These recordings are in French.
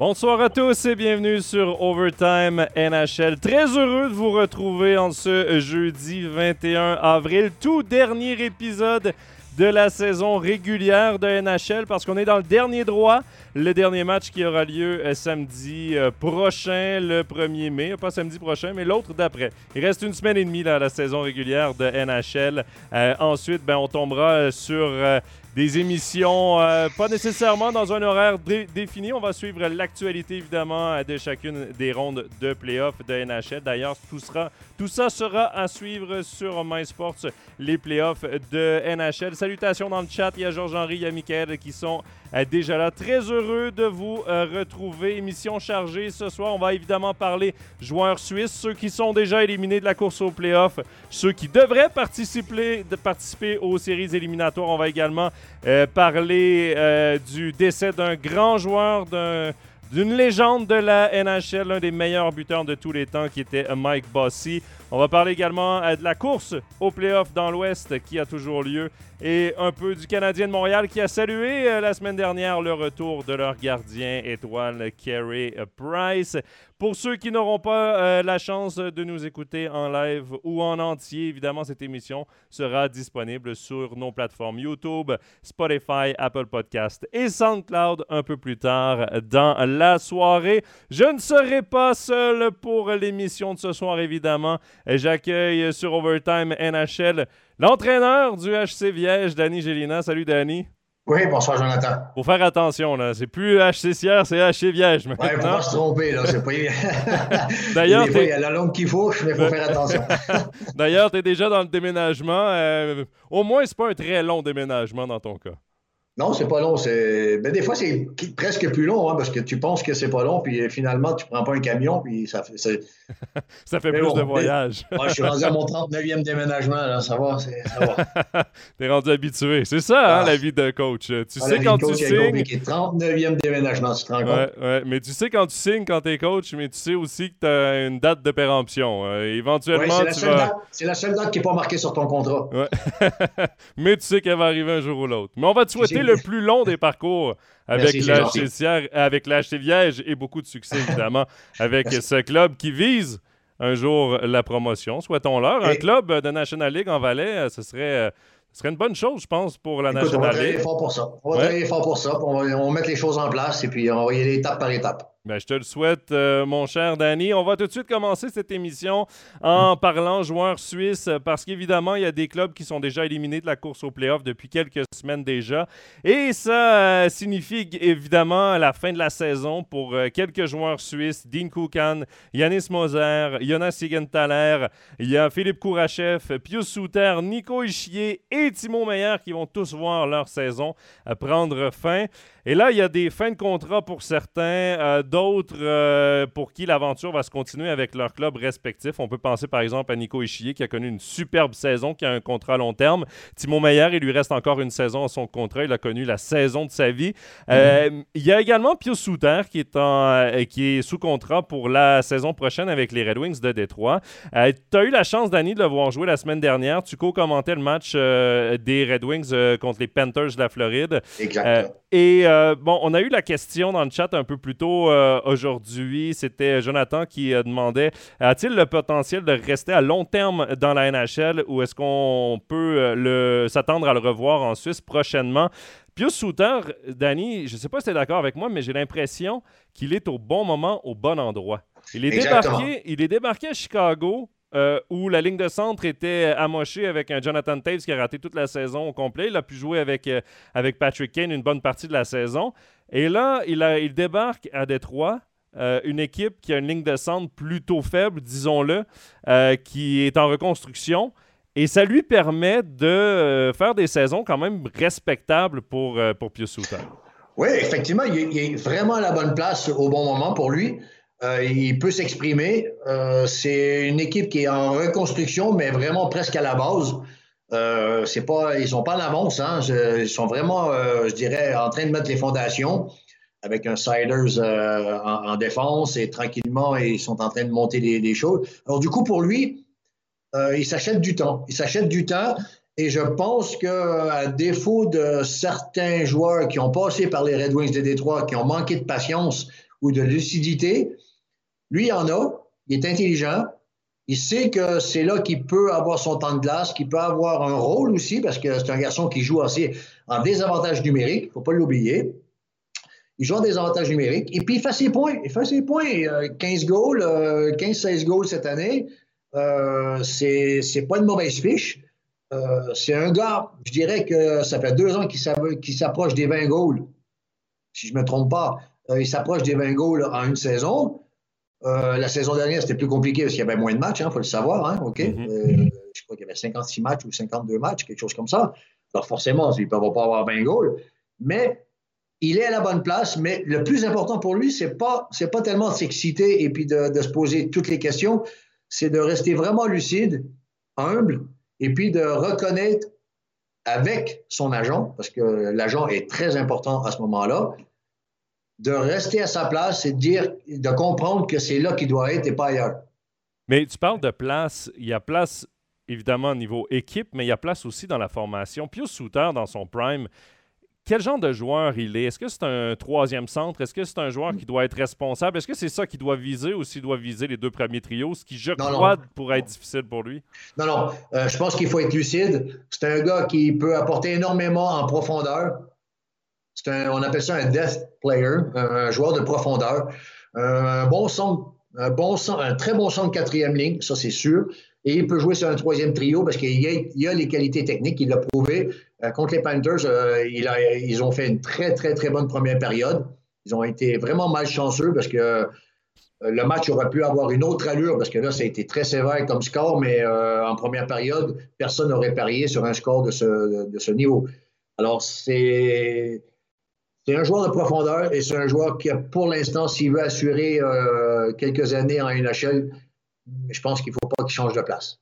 Bonsoir à tous et bienvenue sur Overtime NHL. Très heureux de vous retrouver en ce jeudi 21 avril, tout dernier épisode de la saison régulière de NHL parce qu'on est dans le dernier droit. Le dernier match qui aura lieu euh, samedi euh, prochain, le 1er mai. Pas samedi prochain, mais l'autre d'après. Il reste une semaine et demie à la saison régulière de NHL. Euh, ensuite, ben, on tombera sur des émissions euh, pas nécessairement dans un horaire défini. On va suivre l'actualité évidemment de chacune des rondes de playoffs de NHL. D'ailleurs, tout, tout ça sera à suivre sur MySports, les playoffs de NHL. Salutations dans le chat. Il y a Georges-Henri, il y a Michael qui sont euh, déjà là. Très heureux de vous euh, retrouver. Émission chargée ce soir. On va évidemment parler joueurs suisses, ceux qui sont déjà éliminés de la course aux playoffs, ceux qui devraient participer, de participer aux séries éliminatoires. On va également euh, parler euh, du décès d'un grand joueur, d'une légende de la NHL, l'un des meilleurs buteurs de tous les temps qui était Mike Bossy. On va parler également euh, de la course aux playoffs dans l'Ouest qui a toujours lieu et un peu du Canadien de Montréal qui a salué la semaine dernière le retour de leur gardien étoile Carey Price. Pour ceux qui n'auront pas euh, la chance de nous écouter en live ou en entier, évidemment, cette émission sera disponible sur nos plateformes YouTube, Spotify, Apple Podcast et SoundCloud un peu plus tard dans la soirée. Je ne serai pas seul pour l'émission de ce soir, évidemment. J'accueille sur Overtime NHL l'entraîneur du HC Viège, Danny Gélina. Salut, Danny. Oui, bonsoir Jonathan. Faut faire attention, là. C'est plus HCCR, c'est HC Viège. Oui, faut pas se tromper, là. C'est pas... D'ailleurs, il y a la langue qu'il faut, mais il faut faire attention. D'ailleurs, tu es déjà dans le déménagement. Euh, au moins, c'est pas un très long déménagement dans ton cas. Non, c'est pas long. C'est... Ben, des fois, c'est presque plus long, hein, parce que tu penses que c'est pas long, puis finalement, tu prends pas un camion, puis ça fait. ça fait plus de voyage. je suis rendu à mon 39e déménagement, là, ça va. C'est, ça T'es rendu habitué. C'est ça, hein, ah. la vie de coach. Tu ah, sais quand tu signes. 39e déménagement, tu te rends compte. Ouais, mais tu sais quand tu signes, quand t'es coach, mais tu sais aussi que tu as une date de péremption. Euh, éventuellement, c'est, la c'est la seule date qui n'est pas marquée sur ton contrat. mais tu sais qu'elle va arriver un jour ou l'autre. Mais on va te souhaiter le plus long des parcours avec l'HC Viège et beaucoup de succès, évidemment, avec ce club qui vise un jour la promotion. Souhaitons-leur. Un club de National League en Valais, euh, ce serait. Euh, ce serait une bonne chose, je pense, pour la National League. On va travailler fort pour ça. On va travailler fort pour ça. On va, on va, mettre les choses en place et puis on va y aller étape par étape. Ben, je te le souhaite, euh, mon cher Danny. On va tout de suite commencer cette émission en parlant joueurs suisses parce qu'évidemment, il y a des clubs qui sont déjà éliminés de la course aux playoffs depuis quelques semaines déjà. Et ça euh, signifie évidemment la fin de la saison pour euh, quelques joueurs suisses. Dean Koukan, Yanis Moser, Jonas Sigenthaler, il y a Philippe Kourachev, Pius Souter, Nico Ischier et Timo Meyer qui vont tous voir leur saison prendre fin. Et là, il y a des fins de contrat pour certains, euh, d'autres euh, pour qui l'aventure va se continuer avec leur club respectif. On peut penser par exemple à Nico Ischier qui a connu une superbe saison, qui a un contrat à long terme. Timo Meyer, il lui reste encore une saison à son contrat. Il a connu la saison de sa vie. Euh, mhm. il y a également Pio Souter qui est, en, qui est sous contrat pour la saison prochaine avec les Red Wings de Détroit. tu as eu la chance, Danny, de le voir jouer la semaine dernière. Tu co-commentais le match des Red Wings contre les Panthers de la Floride. Exactement. Et euh, bon, on a eu la question dans le chat un peu plus tôt euh, aujourd'hui. C'était Jonathan qui euh, demandait a-t-il le potentiel de rester à long terme dans la NHL ou est-ce qu'on peut s'attendre à le revoir en Suisse prochainement? Pius Souter, Danny, je ne sais pas si tu es d'accord avec moi, mais j'ai l'impression qu'il est au bon moment, au bon endroit. Il est, débarqué, il est débarqué à Chicago euh, où la ligne de centre était amochée avec un Jonathan Taves qui a raté toute la saison au complet. Il a pu jouer avec, euh, avec Patrick Kane une bonne partie de la saison. Et là, il, il débarque à Détroit. Euh, une équipe qui a une ligne de centre plutôt faible, disons-le, qui est en reconstruction. Et ça lui permet de faire des saisons quand même respectables pour, pour Pius Souter. Oui, effectivement, il est vraiment à la bonne place au bon moment pour lui. Euh, il peut s'exprimer. Euh, c'est une équipe qui est en reconstruction, mais vraiment presque à la base. Euh, c'est pas, ils sont pas en avance. Hein. ils sont vraiment, je dirais, en train de mettre les fondations avec un Siders en, défense et tranquillement, ils sont en train de monter les, choses. Alors, du coup, pour lui, il s'achète du temps. Il s'achète du temps. Et je pense qu'à défaut de certains joueurs qui ont passé par les Red Wings de Détroit, qui ont manqué de patience ou de lucidité. Lui, il en a. Il est intelligent. Il sait que c'est là qu'il peut avoir son temps de glace, qu'il peut avoir un rôle aussi, parce que c'est un garçon qui joue assez en désavantage numérique, il ne faut pas l'oublier. Il joue en désavantage numérique, et puis il fait ses points. Il fait ses points. 15 goals, 15-16 goals cette année. Euh, c'est pas une mauvaise fiche. Euh, c'est un gars, je dirais que ça fait deux ans qu'il s'approche des 20 goals. Si je ne me trompe pas, euh, il s'approche des 20 goals en une saison. Euh, la saison dernière, c'était plus compliqué parce qu'il y avait moins de matchs, il hein, faut le savoir. Hein, OK? Mm-hmm. je crois qu'il y avait 56 matchs ou 52 matchs, quelque chose comme ça. Alors forcément, il ne peut pas avoir 20 goals. Mais il est à la bonne place. Mais le plus important pour lui, ce n'est pas, pas tellement de s'exciter et puis de, de se poser toutes les questions, c'est de rester vraiment lucide, humble, et puis de reconnaître avec son agent, parce que l'agent est très important à ce moment-là, de rester à sa place et de dire, de comprendre que c'est là qu'il doit être et pas ailleurs. Mais tu parles de place, il y a place évidemment au niveau équipe, mais il y a place aussi dans la formation. Pius Souter, dans son prime, quel genre de joueur il est? Est-ce que c'est un troisième centre? Est-ce que c'est un joueur qui doit être responsable? Est-ce que c'est ça qu'il doit viser ou s'il doit viser les deux premiers trios, ce qui, je crois, pourrait être difficile pour lui? Non, non. Euh, je pense qu'il faut être lucide. C'est un gars qui peut apporter énormément en profondeur. On appelle ça un death player, un, joueur de profondeur. Un bon centre, un, très bon centre quatrième ligne, ça c'est sûr. Et il peut jouer sur un troisième trio parce qu'il a, a, les qualités techniques, il l'a prouvé. Euh, contre les Panthers, euh, ils ont fait une très, très, très bonne première période. Ils ont été vraiment malchanceux parce que euh, le match aurait pu avoir une autre allure parce que là, ça a été très sévère comme score, mais en première période, personne n'aurait parié sur un score de de ce niveau. Alors, c'est. C'est un joueur de profondeur et c'est un joueur qui, pour l'instant, s'il veut assurer quelques années en NHL, je pense qu'il ne faut pas qu'il change de place.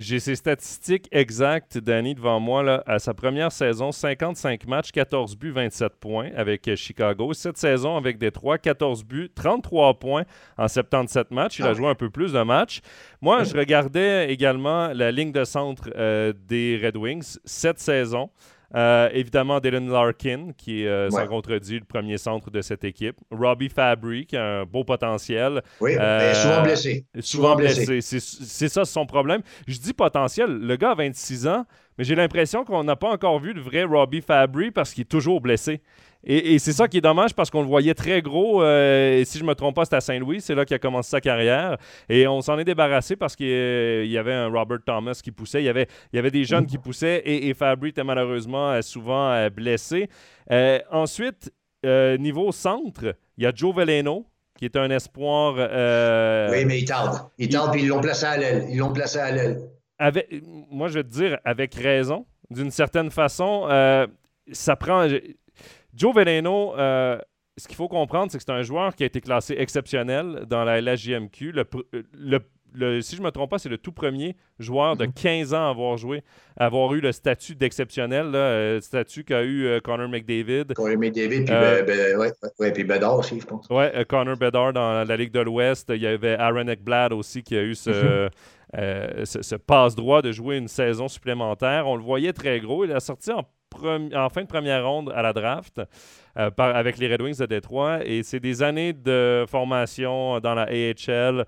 J'ai ses statistiques exactes, Danny, devant moi. Là, à sa première saison, 55 matchs, 14 buts, 27 points avec euh, Chicago. Cette saison, avec Détroit, 14 buts, 33 points en 77 matchs. Il a ah joué un peu plus de matchs. Moi, je regardais également la ligne de centre euh, des Red Wings cette saison. Euh, évidemment, Dylan Larkin, qui est euh, sans contredit le premier centre de cette équipe. Robbie Fabry, qui a un beau potentiel. Oui, euh, souvent blessé. Souvent, blessé. C'est ça son problème. Je dis potentiel. Le gars a 26 ans, mais j'ai l'impression qu'on n'a pas encore vu le vrai Robbie Fabry parce qu'il est toujours blessé. Et, c'est ça qui est dommage parce qu'on le voyait très gros. Euh, et si je ne me trompe pas, c'était à Saint-Louis. C'est là qu'il a commencé sa carrière. Et on s'en est débarrassé parce qu'il y avait un Robert Thomas qui poussait. Il y avait, il y avait des jeunes qui poussaient et, Fabry était malheureusement euh, souvent euh, blessé. ensuite, niveau centre, il y a Joe Veleno qui est un espoir. oui, mais il tarde. Il tarde, puis ils l'ont placé à l'aile. Ils l'ont placé à l'aile. moi, je vais te dire, avec raison, d'une certaine façon, ça prend. Joe Veleno, euh, ce qu'il faut comprendre, c'est que c'est un joueur qui a été classé exceptionnel dans la LHJMQ. Le, si je ne me trompe pas, c'est le tout premier joueur de 15 mhm. ans à avoir joué, à avoir eu le statut d'exceptionnel, le euh, statut qu'a eu euh, Connor McDavid. Connor McDavid, puis, ben, ouais, puis Bedard aussi, je pense. Oui, Connor Bedard dans la Ligue de l'Ouest. Il y avait Aaron Ekblad aussi qui a eu ce, mhm. ce passe-droit de jouer une saison supplémentaire. On le voyait très gros. Il a sorti en en fin de première ronde à la draft euh, avec les Red Wings de Détroit. Et c'est des années de formation dans la AHL.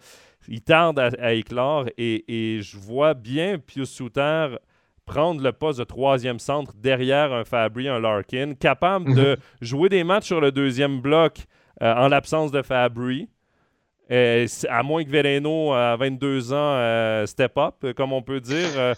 Il tarde à, éclore et, je vois bien Pius Souter prendre le poste de troisième centre derrière un Fabry, un Larkin, capable de mhm. jouer des matchs sur le deuxième bloc euh, en l'absence de Fabry. Euh, à moins que Vereno, à 22 ans, step up, comme on peut dire.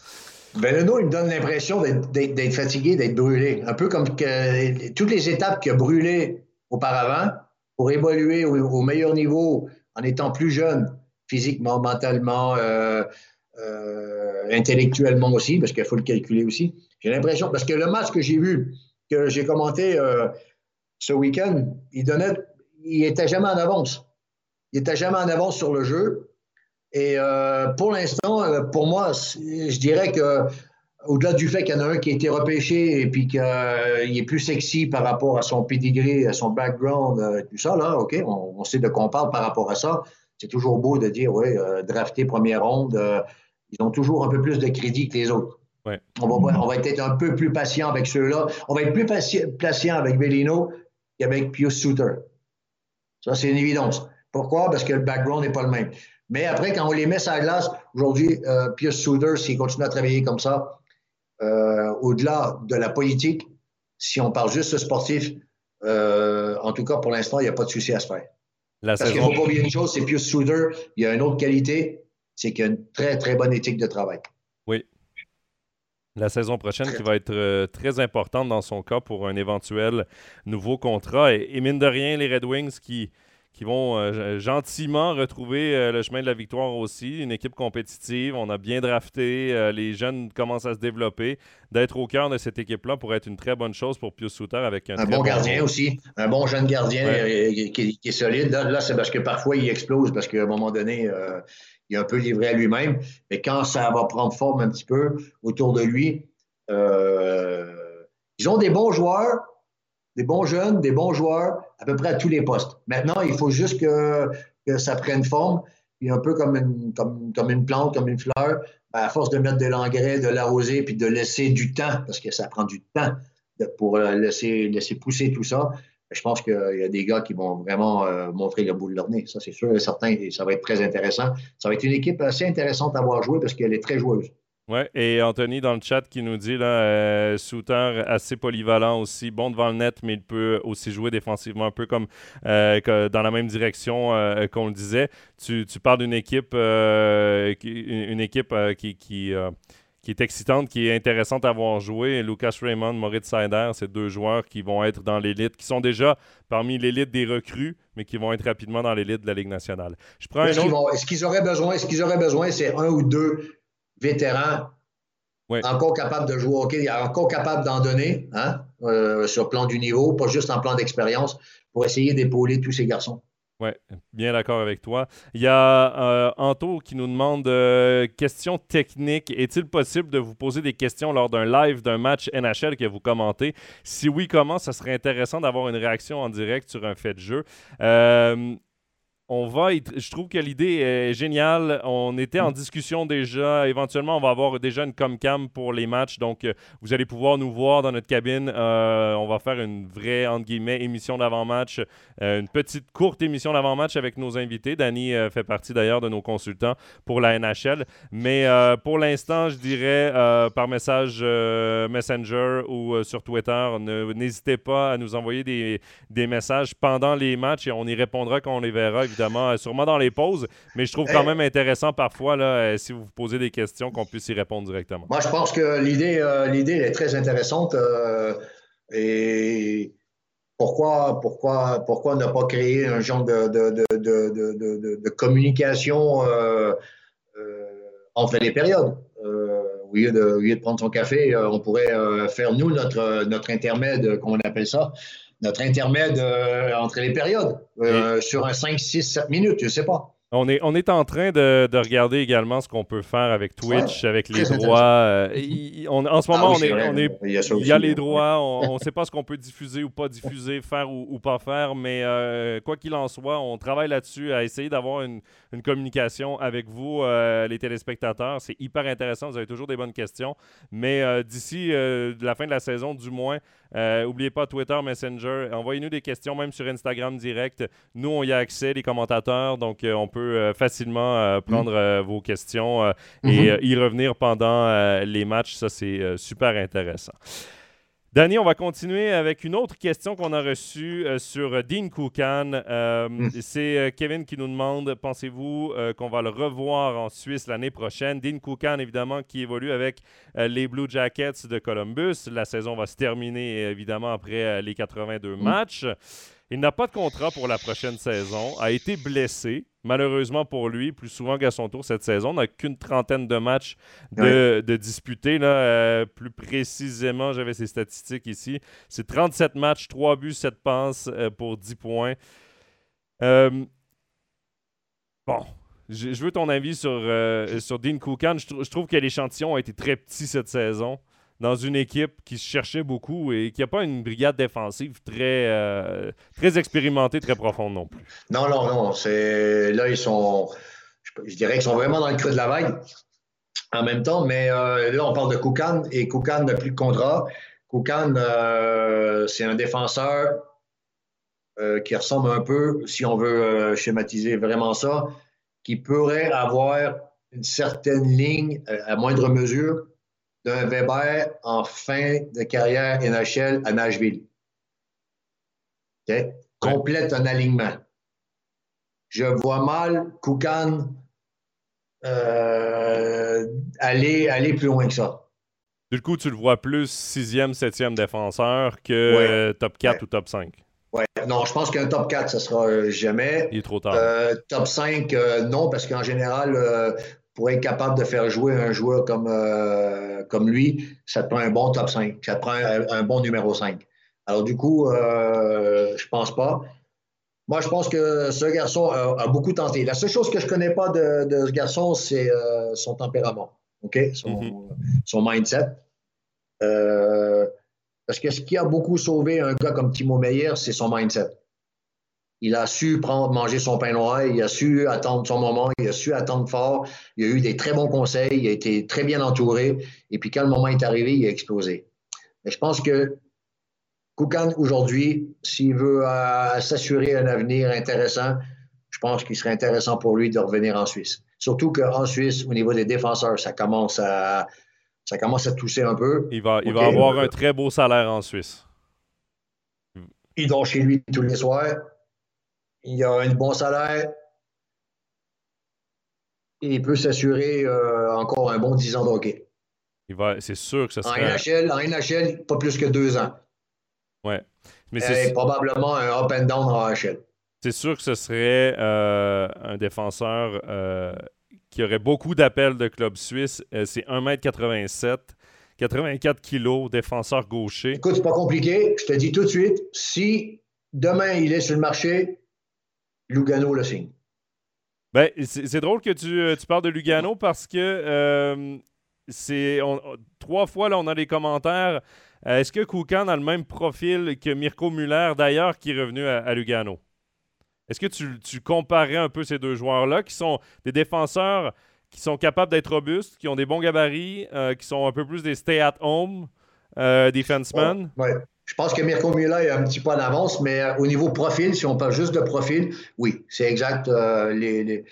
Beleno, il me donne l'impression d'être fatigué, d'être brûlé. Un peu comme que, toutes les étapes qu'il a brûlées auparavant pour évoluer au, meilleur niveau en étant plus jeune, physiquement, mentalement, euh, euh, intellectuellement aussi, parce qu'il faut le calculer aussi. J'ai l'impression, parce que le match que j'ai vu, que j'ai commenté euh, ce week-end, il donnait, il était jamais en avance. Il était jamais en avance sur le jeu. Et euh, pour l'instant, euh, pour moi, je dirais que au-delà du fait qu'il y en a un qui a été repêché et puis qu'il est plus sexy par rapport à son pedigree, à son background, euh, tout ça, là, OK, on, sait de quoi on parle par rapport à ça. C'est toujours beau de dire, oui, drafté première ronde, ils ont toujours un peu plus de crédit que les autres. On, va, on va être un peu plus patient avec ceux-là. On va être plus patient, avec Bellino qu'avec Pius Souter. Ça, c'est une évidence. Pourquoi? Parce que le background n'est pas le même. Mais après, quand on les met sur la glace, aujourd'hui, euh, Pius Souter, s'il continue à travailler comme ça, euh, au-delà de la politique, si on parle juste de sportif, euh, en tout cas, pour l'instant, il n'y a pas de souci à se faire. Parce qu'il ne faut pas oublier une chose, c'est Pius Souter, il y a une autre qualité, c'est qu'il a une très, très bonne éthique de travail. Oui. La saison prochaine qui va être très importante dans son cas pour un éventuel nouveau contrat. et mine de rien, les Red Wings qui, qui vont euh, gentiment retrouver euh, le chemin de la victoire aussi. Une équipe compétitive, on a bien drafté, euh, les jeunes commencent à se développer. D'être au cœur de cette équipe-là pourrait être une très bonne chose pour Pius Souter avec un, un bon gardien aussi, un bon jeune gardien qui, est solide. Là, c'est parce que parfois il explose parce qu'à un moment donné, il est un peu livré à lui-même. Mais quand ça va prendre forme un petit peu autour de lui, ils ont des bons joueurs, des bons jeunes, des bons joueurs, à peu près à tous les postes. Maintenant, il faut juste que, ça prenne forme. Puis un peu comme une, plante, comme une fleur, ben, à force de mettre de l'engrais, de l'arroser, puis de laisser du temps, parce que ça prend du temps pour euh, laisser, pousser tout ça, ben, je pense qu'il y a des gars qui vont vraiment euh, montrer le bout de leur nez. Ça, c'est sûr et certain. Ça va être très intéressant. Ça va être une équipe assez intéressante à voir jouer parce qu'elle est très joueuse. Oui, et Anthony dans le chat qui nous dit là, euh, Souter assez polyvalent aussi, bon devant le net, mais il peut aussi jouer défensivement, un peu comme euh, dans la même direction euh, qu'on le disait. Tu, parles d'une équipe, une équipe qui, qui, est excitante, qui est intéressante à voir jouer. Lucas Raymond, Moritz Seider, c'est deux joueurs qui vont être dans l'élite, qui sont déjà parmi l'élite des recrues, mais qui vont être rapidement dans l'élite de la Ligue nationale. Je prends Est-ce qu'ils auraient besoin, ce qu'ils auraient besoin, c'est un ou deux vétéran, encore capable de jouer au hockey, encore capable d'en donner hein, euh, sur plan du niveau, pas juste en plan d'expérience, pour essayer d'épauler tous ces garçons. Oui, bien d'accord avec toi. Il y a euh, Anto qui nous demande euh, question technique. Est-il possible de vous poser des questions lors d'un live d'un match NHL que vous commentez? Si oui, comment? Ça serait intéressant d'avoir une réaction en direct sur un fait de jeu. On va. Je trouve que l'idée est géniale. On était en mm. discussion déjà. Éventuellement, on va avoir déjà une comcam pour les matchs. Donc, euh, vous allez pouvoir nous voir dans notre cabine. Euh, on va faire une vraie, entre guillemets, émission d'avant-match. Euh, une petite courte émission d'avant-match avec nos invités. Danny fait partie d'ailleurs de nos consultants pour la NHL. Mais pour l'instant, je dirais par message Messenger ou sur Twitter, n'hésitez pas à nous envoyer des, des, messages pendant les matchs et on y répondra quand on les verra, euh, sûrement dans les pauses, mais je trouve quand même intéressant parfois, là, euh, si vous vous posez des questions, qu'on puisse y répondre directement. Moi, je pense que l'idée, euh, l'idée est très intéressante. et pourquoi, pourquoi, pourquoi ne pas créer un genre de, de, communication entre les périodes? au, lieu de, au lieu de prendre son café, on pourrait faire, nous, notre, notre intermède, comme on appelle ça, notre intermède euh, entre les périodes, euh, sur un 5, 6, 7 minutes, je ne sais pas. On est, on est en train de, de regarder également ce qu'on peut faire avec Twitch, avec les droits. Euh, en ce moment, ah on est, on est, il y a, les droits. On ne sait pas ce qu'on peut diffuser ou pas diffuser, faire ou, pas faire, mais quoi qu'il en soit, on travaille là-dessus à essayer d'avoir une, une, communication avec vous, les téléspectateurs. C'est hyper intéressant. Vous avez toujours des bonnes questions. Mais d'ici la fin de la saison, du moins, n'oubliez euh, pas Twitter, Messenger. Envoyez-nous des questions, même sur Instagram direct. Nous, on y a accès, les commentateurs, donc euh, on peut euh, facilement prendre mm. vos questions et mm-hmm. y revenir pendant les matchs. Ça, c'est super intéressant. Danny, on va continuer avec une autre question qu'on a reçue euh, sur Dean Koukan. Euh, hmm. C'est euh, Kevin qui nous demande pensez-vous qu'on va le revoir en Suisse l'année prochaine? Dean Koukan, évidemment, qui évolue avec les Blue Jackets de Columbus. La saison va se terminer, évidemment, après les 82 hmm. matchs. Il n'a pas de contrat pour la prochaine saison, a été blessé. Malheureusement pour lui, plus souvent qu'à son tour cette saison, on n'a qu'une trentaine de matchs de, disputés. Là, euh, plus précisément, j'avais ces statistiques ici. C'est 37 matchs, 3 buts, 7 passes euh, pour 10 points. Euh, bon, je, veux ton avis sur, sur Dean Koukan. Je, je trouve que l'échantillon a été très petit cette saison dans une équipe qui se cherchait beaucoup et qui n'a pas une brigade défensive très, euh, très expérimentée, très profonde non plus. Non, non, non. Là, ils sont. Je, dirais qu'ils sont vraiment dans le creux de la vague en même temps, mais euh, là, on parle de Koukan et Koukan n'a plus de contrat. Koukan, euh, c'est un défenseur qui ressemble un peu, si on veut schématiser vraiment ça, qui pourrait avoir une certaine ligne, à moindre mesure, d'un Weber en fin de carrière NHL à Nashville. Complète un alignement. Je vois mal Koukan aller, aller plus loin que ça. Du coup, tu le vois plus sixième, septième défenseur que top 4 ou top 5. Oui, non, je pense qu'un top 4, ce sera euh, jamais. Il est trop tard. Euh, top 5, euh, non, parce qu'en général, pour être capable de faire jouer un joueur comme, comme lui, ça te prend un bon top 5. Ça te prend un, bon numéro 5. Alors, du coup, je pense pas. Moi, je pense que ce garçon a, beaucoup tenté. La seule chose que je ne connais pas de, ce garçon, c'est son tempérament, OK? Son, mm-hmm. son mindset. Parce que ce qui a beaucoup sauvé un gars comme Timo Meyer, c'est son mindset. Il a su prendre, manger son pain noir, il a su attendre son moment, il a su attendre fort, il a eu des très bons conseils, il a été très bien entouré, et puis quand le moment est arrivé, il a explosé. Mais je pense que Koukan, aujourd'hui, s'il veut euh, s'assurer un avenir intéressant, je pense qu'il serait intéressant pour lui de revenir en Suisse. Surtout qu'en Suisse, au niveau des défenseurs, ça commence à, ça commence à tousser un peu. Il va, il va avoir un très beau salaire en Suisse. Il dort chez lui tous les soirs. Il a un bon salaire. Et il peut s'assurer euh, encore un bon 10 ans de hockey. C'est sûr que ça serait... En NHL, pas plus que deux ans. Ouais. Mais c'est probablement un up and down en NHL. C'est sûr que ce serait euh, un défenseur euh, qui aurait beaucoup d'appels de clubs suisses. Euh, c'est 1m87, 84 kg, défenseur gaucher. Écoute, c'est pas compliqué. Je te dis tout de suite, si demain il est sur le marché, Lugano le signe. Ben, c'est drôle que tu, euh, tu, parles de Lugano parce que euh, c'est trois fois là on a les commentaires. Est-ce que Koukan a le même profil que Mirko Muller d'ailleurs qui est revenu à Lugano? Est-ce que tu, tu, comparais un peu ces deux joueurs-là, qui sont des défenseurs qui sont capables d'être robustes, qui ont des bons gabarits, euh, qui sont un peu plus des stay-at-home euh, defensemen? Oui. Je pense que Mirko Mila est un petit peu en avance, mais euh, au niveau profil, si on parle juste de profil, oui, c'est exact. les, les,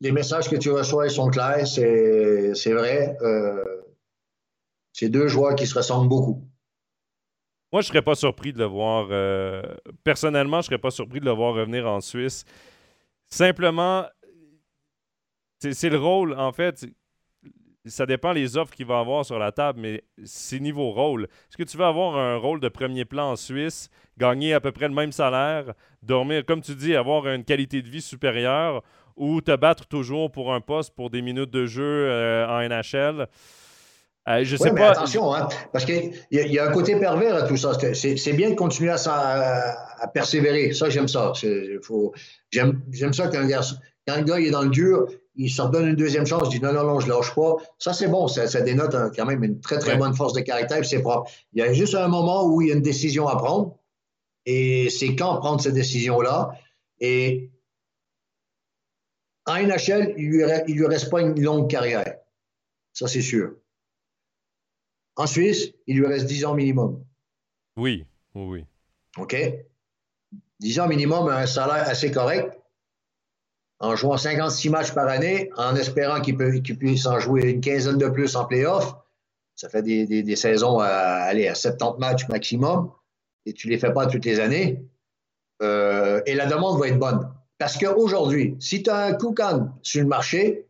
les, messages que tu reçois sont clairs, c'est vrai. c'est deux joueurs qui se ressemblent beaucoup. Moi, je serais pas surpris de le voir. Euh, personnellement, je serais pas surpris de le voir revenir en Suisse. Simplement, c'est le rôle, en fait. Ça dépend les offres qu'il va avoir sur la table, mais c'est niveau rôle. Est-ce que tu veux avoir un rôle de premier plan en Suisse, gagner à peu près le même salaire, dormir, comme tu dis, avoir une qualité de vie supérieure, ou te battre toujours pour un poste pour des minutes de jeu euh, en NHL? Euh, je sais mais pas. Attention, hein, parce qu'il y, y, a un côté pervers à tout ça. C'est bien de continuer à, à, persévérer. Ça, j'aime ça. J'aime ça quand, quand le gars est dans le dur, il se donne une deuxième chance, il dit non, non, non, je lâche pas. Ça, c'est bon. Ça, ça, dénote quand même une très, très bonne force de caractère. C'est propre. Il y a juste un moment où il y a une décision à prendre. Et c'est quand prendre cette décision-là. Et en NHL, il lui, il lui reste pas une longue carrière. Ça, c'est sûr. En Suisse, il lui reste 10 ans minimum. Oui, oui. OK? 10 ans minimum, un salaire assez correct, en jouant 56 matchs par année, en espérant qu'il puisse en jouer une quinzaine de plus en playoff. Ça fait des, saisons à, aller à 70 matchs maximum, et tu ne les fais pas toutes les années. Euh, et la demande va être bonne. Parce qu'aujourd'hui, si tu as un Koukan sur le marché,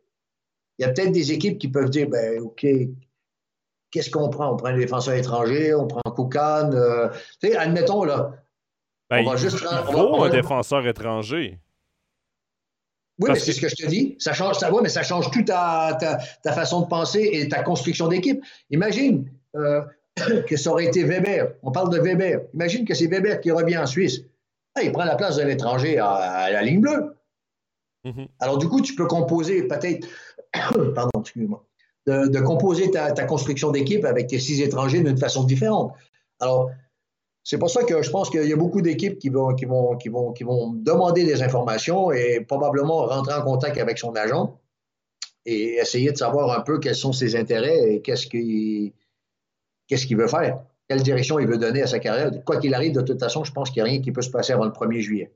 il y a peut-être des équipes qui peuvent dire ben, OK, qu'est-ce qu'on prend? On prend un défenseur étranger, on prend Koukan. Euh, tu sais, admettons, là. Ben, on va juste. Faut un défenseur étranger. Oui, mais c'est ce que je te dis. Ça change, ça, mais ça change toute ta, ta, façon de penser et ta construction d'équipe. Imagine euh, que ça aurait été Weber. On parle de Weber. Imagine que c'est Weber qui revient en Suisse. Ah, il prend la place de l'étranger à, la ligne bleue. Mm-hmm. Alors, du coup, tu peux composer peut-être. Pardon, excuse-moi de, composer ta, construction d'équipe avec tes six étrangers d'une façon différente. Alors, c'est pour ça que je pense qu'il y a beaucoup d'équipes qui vont, qui, vont, qui, vont, qui vont demander des informations et probablement rentrer en contact avec son agent et essayer de savoir un peu quels sont ses intérêts et qu'est-ce qu'il qu'est-ce qu'il veut faire. quelle direction il veut donner à sa carrière. Quoi qu'il arrive, de toute façon, je pense qu'il n'y a rien qui peut se passer avant le 1er juillet.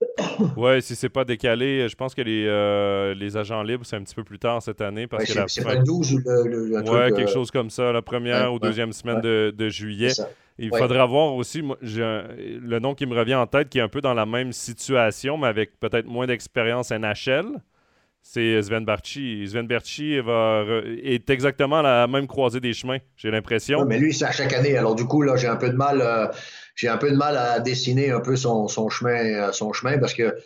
Oui, si c'est pas décalé, je pense que les, euh, les agents libres, c'est un petit peu plus tard cette année. parce que C'est pas le 12 ou le, Oui, quelque chose comme ça, la première ou deuxième semaine de, de, juillet. Il faudra voir aussi, moi, le nom qui me revient en tête, qui est un peu dans la même situation, mais avec peut-être moins d'expérience NHL c'est Sven Barchi. Sven Barchi va est exactement à la même croisée des chemins, j'ai l'impression. mais lui, c'est à chaque année. Alors du coup, là, j'ai un peu de mal, euh, j'ai un peu de mal à dessiner un peu son, chemin, euh, son chemin parce que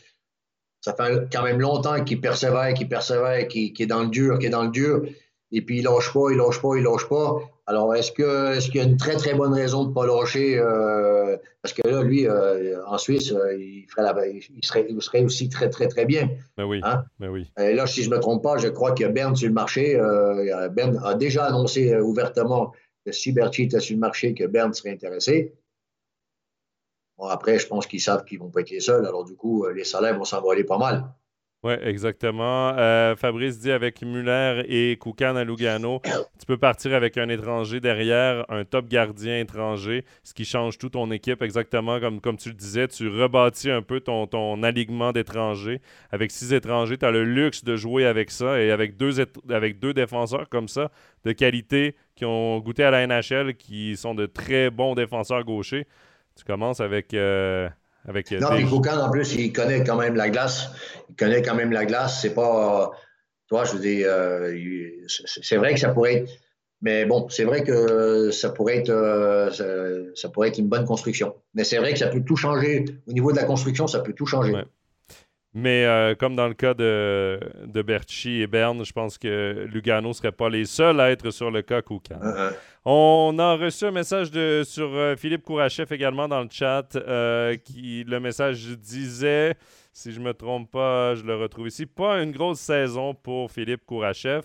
ça fait quand même longtemps qu'il persévère, qu'il persévère, qu'il est dans le dur, qu'il est dans le dur. Et puis il lâche pas, il lâche pas, il lâche pas. Alors, est-ce que est-ce qu'il y a une très, très bonne raison de ne pas lâcher? Euh, parce que là, lui, euh, en Suisse, euh, il, ferait la, il, serait, il serait aussi très, très, très bien. Ben oui. Hein? Ben oui. Et là, si je ne me trompe pas, je crois que Berne sur le marché. Berne a déjà annoncé ouvertement que si Berti était sur le marché, que Berne serait intéressé. Bon, après, je pense qu'ils savent qu'ils ne vont pas être les seuls. Alors, du coup, les salaires vont s'envoler pas mal. Oui, exactement. Euh, Fabrice dit avec Muller et Koukan à Lugano, tu peux partir avec un étranger derrière, un top gardien étranger, ce qui change tout ton équipe, exactement comme, tu le disais. Tu rebâtis un peu ton, ton alignement d'étrangers. Avec six étrangers, tu as le luxe de jouer avec ça et avec deux, avec deux défenseurs comme ça, de qualité, qui ont goûté à la NHL, qui sont de très bons défenseurs gauchers. Tu commences avec. Euh, avec non, puis Koukan, en plus, il connaît quand même la glace. Il connaît quand même la glace. C'est pas. Toi, je veux dire, euh, c'est vrai que ça pourrait être. Mais bon, c'est vrai que ça pourrait être, euh, ça, pourrait être une bonne construction. Mais c'est vrai que ça peut tout changer. Au niveau de la construction, ça peut tout changer. Mais euh, comme dans le cas de, de Berchi et Berne, je pense que Lugano ne serait pas les seuls à être sur le cas Koukan. Uh-huh. On a reçu un message sur euh, Philippe Kourachev également dans le chat. Euh, qui Le message disait, si je ne me trompe pas, je le retrouve ici, pas une grosse saison pour Philippe Kourachev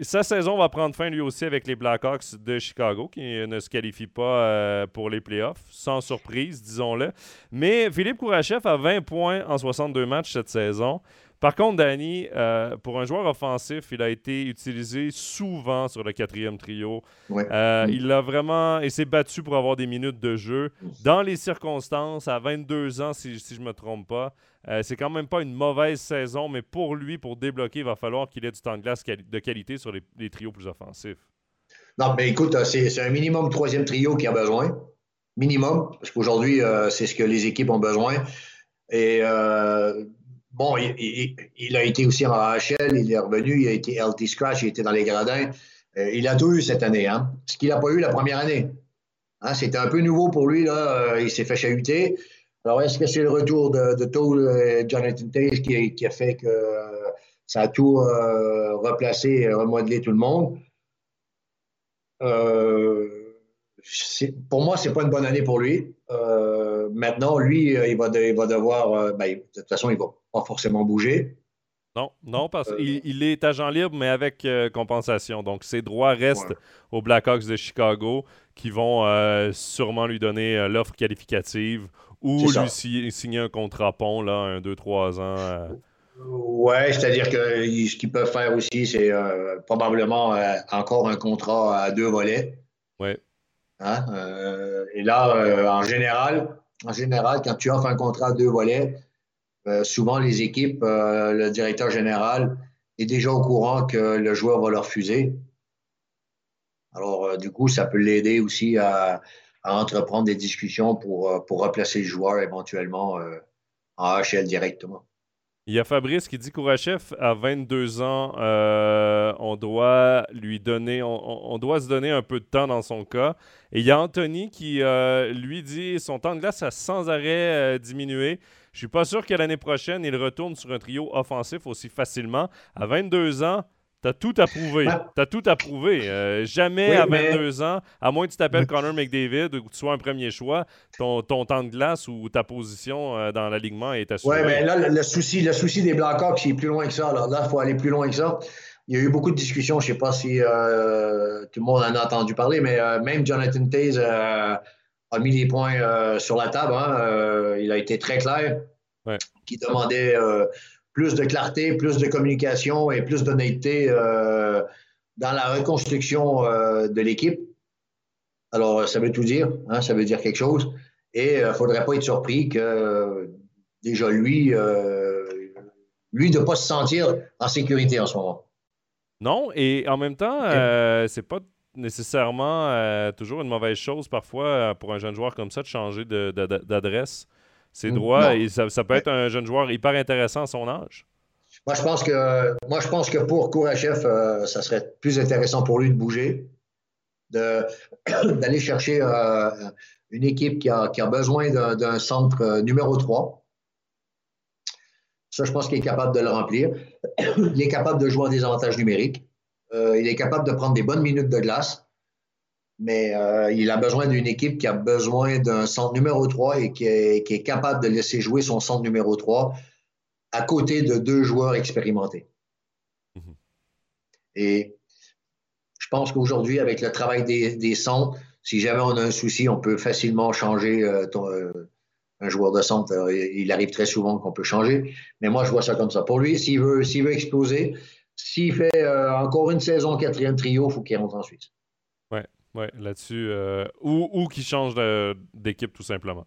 sa saison va prendre fin lui aussi avec les Blackhawks de Chicago qui ne se qualifient pas euh, pour les playoffs, sans surprise, disons-le. Mais Philippe Kourachev a 20 points en 62 matchs cette saison. Par contre, Danny, euh, pour un joueur offensif, il a été utilisé souvent sur le quatrième trio. Euh, il a vraiment. Il s'est battu pour avoir des minutes de jeu. Dans les circonstances, à 22 ans, si, si je ne me trompe pas, euh, c'est quand même pas une mauvaise saison, mais pour lui, pour débloquer, il va falloir qu'il ait du temps de glace de qualité sur les, trios plus offensifs. Non, mais écoute, c'est un minimum troisième trio qui a besoin. Minimum, parce qu'aujourd'hui, c'est ce que les équipes ont besoin. Et Bon, il, a été aussi en AHL, il est revenu, il a été LT Scratch, il était dans les gradins. Euh, il a tout eu cette année, hein? ce qu'il n'a pas eu la première année. Hein, C'était un peu nouveau pour lui, là. Euh, il s'est fait chahuter. Alors, est-ce que c'est le retour de, de Toll et Jonathan Tage qui, a fait que ça a tout euh, replacé remodelé tout le monde? pour moi, ce n'est pas une bonne année pour lui. maintenant, lui, il va, il va devoir. Ben, de toute façon, il va pas forcément bouger. Non, non, parce qu'il il est agent libre, mais avec euh, compensation. Donc, ses droits restent aux Blackhawks de Chicago qui vont euh, sûrement lui donner euh, l'offre qualificative ou lui signer un contrat pont, là, un, deux, trois ans. Ouais, c'est-à-dire que ce qu'ils peuvent faire aussi, c'est probablement encore un contrat à deux volets. Oui. Hein? et là, en général, en général, quand tu offres un contrat à deux volets, euh, souvent, les équipes, euh, le directeur général est déjà au courant que le joueur va le refuser. Alors, euh, du coup, ça peut l'aider aussi à, entreprendre des discussions pour, pour replacer le joueur éventuellement en HL directement. Il y a Fabrice qui dit qu'Ourachev, à 22 ans, on doit lui donner, on, doit se donner un peu de temps dans son cas. Et il y a Anthony qui lui dit son temps de glace a sans arrêt diminué. Je suis pas sûr que l'année prochaine, il retourne sur un trio offensif aussi facilement. À 22 ans, tu as tout approuvé. Tu as tout approuvé. Euh, jamais à 22 ans, à moins que tu t'appelles Connor McDavid ou que tu sois un premier choix, ton, ton temps de glace ou ta position euh, dans l'alignement est assurée. Oui, mais là, le, souci, le souci des Blackhawks, il est plus loin que ça. Là, il faut aller plus loin que ça. Il y a eu beaucoup de discussions. Je ne sais pas si euh, tout le monde en a entendu parler, mais même Jonathan Taze a mis les points euh, sur la table. Hein. Euh, il a été très clair, qui demandait euh, plus de clarté, plus de communication et plus d'honnêteté dans la reconstruction de l'équipe. Alors, ça veut tout dire, hein, ça veut dire quelque chose. Et il ne faudrait pas être surpris que déjà lui, lui, de ne pas se sentir en sécurité en ce moment. Non, et en même temps, euh, c'est pas nécessairement euh, toujours une mauvaise chose parfois euh, pour un jeune joueur comme ça de changer d'adresse. C'est mm. droit et ça, peut être un jeune joueur hyper intéressant à son âge. Moi, je pense que, moi, je pense que pour Kourachev, ça serait plus intéressant pour lui de bouger, d'aller chercher une équipe qui a, qui a besoin d'un centre numéro 3 ça, je pense qu'il est capable de le remplir. il est capable de jouer en désavantage numérique. Euh, il est capable de prendre des bonnes minutes de glace. Mais euh, il a besoin d'une équipe qui a besoin d'un centre numéro 3 et qui est, capable de laisser jouer son centre numéro 3 à côté de deux joueurs expérimentés. Mm-hmm. Et je pense qu'aujourd'hui, avec le travail des, centres, si jamais on a un souci, on peut facilement changer euh, ton, un joueur de centre, il arrive très souvent qu'on peut changer. Mais moi, je vois ça comme ça. Pour lui, s'il veut, s'il veut exploser, s'il fait euh, encore une saison quatrième trio, il faut qu'il rentre en Suisse. Oui, ouais, là-dessus. Euh, ou, ou qu'il change d'équipe, tout simplement.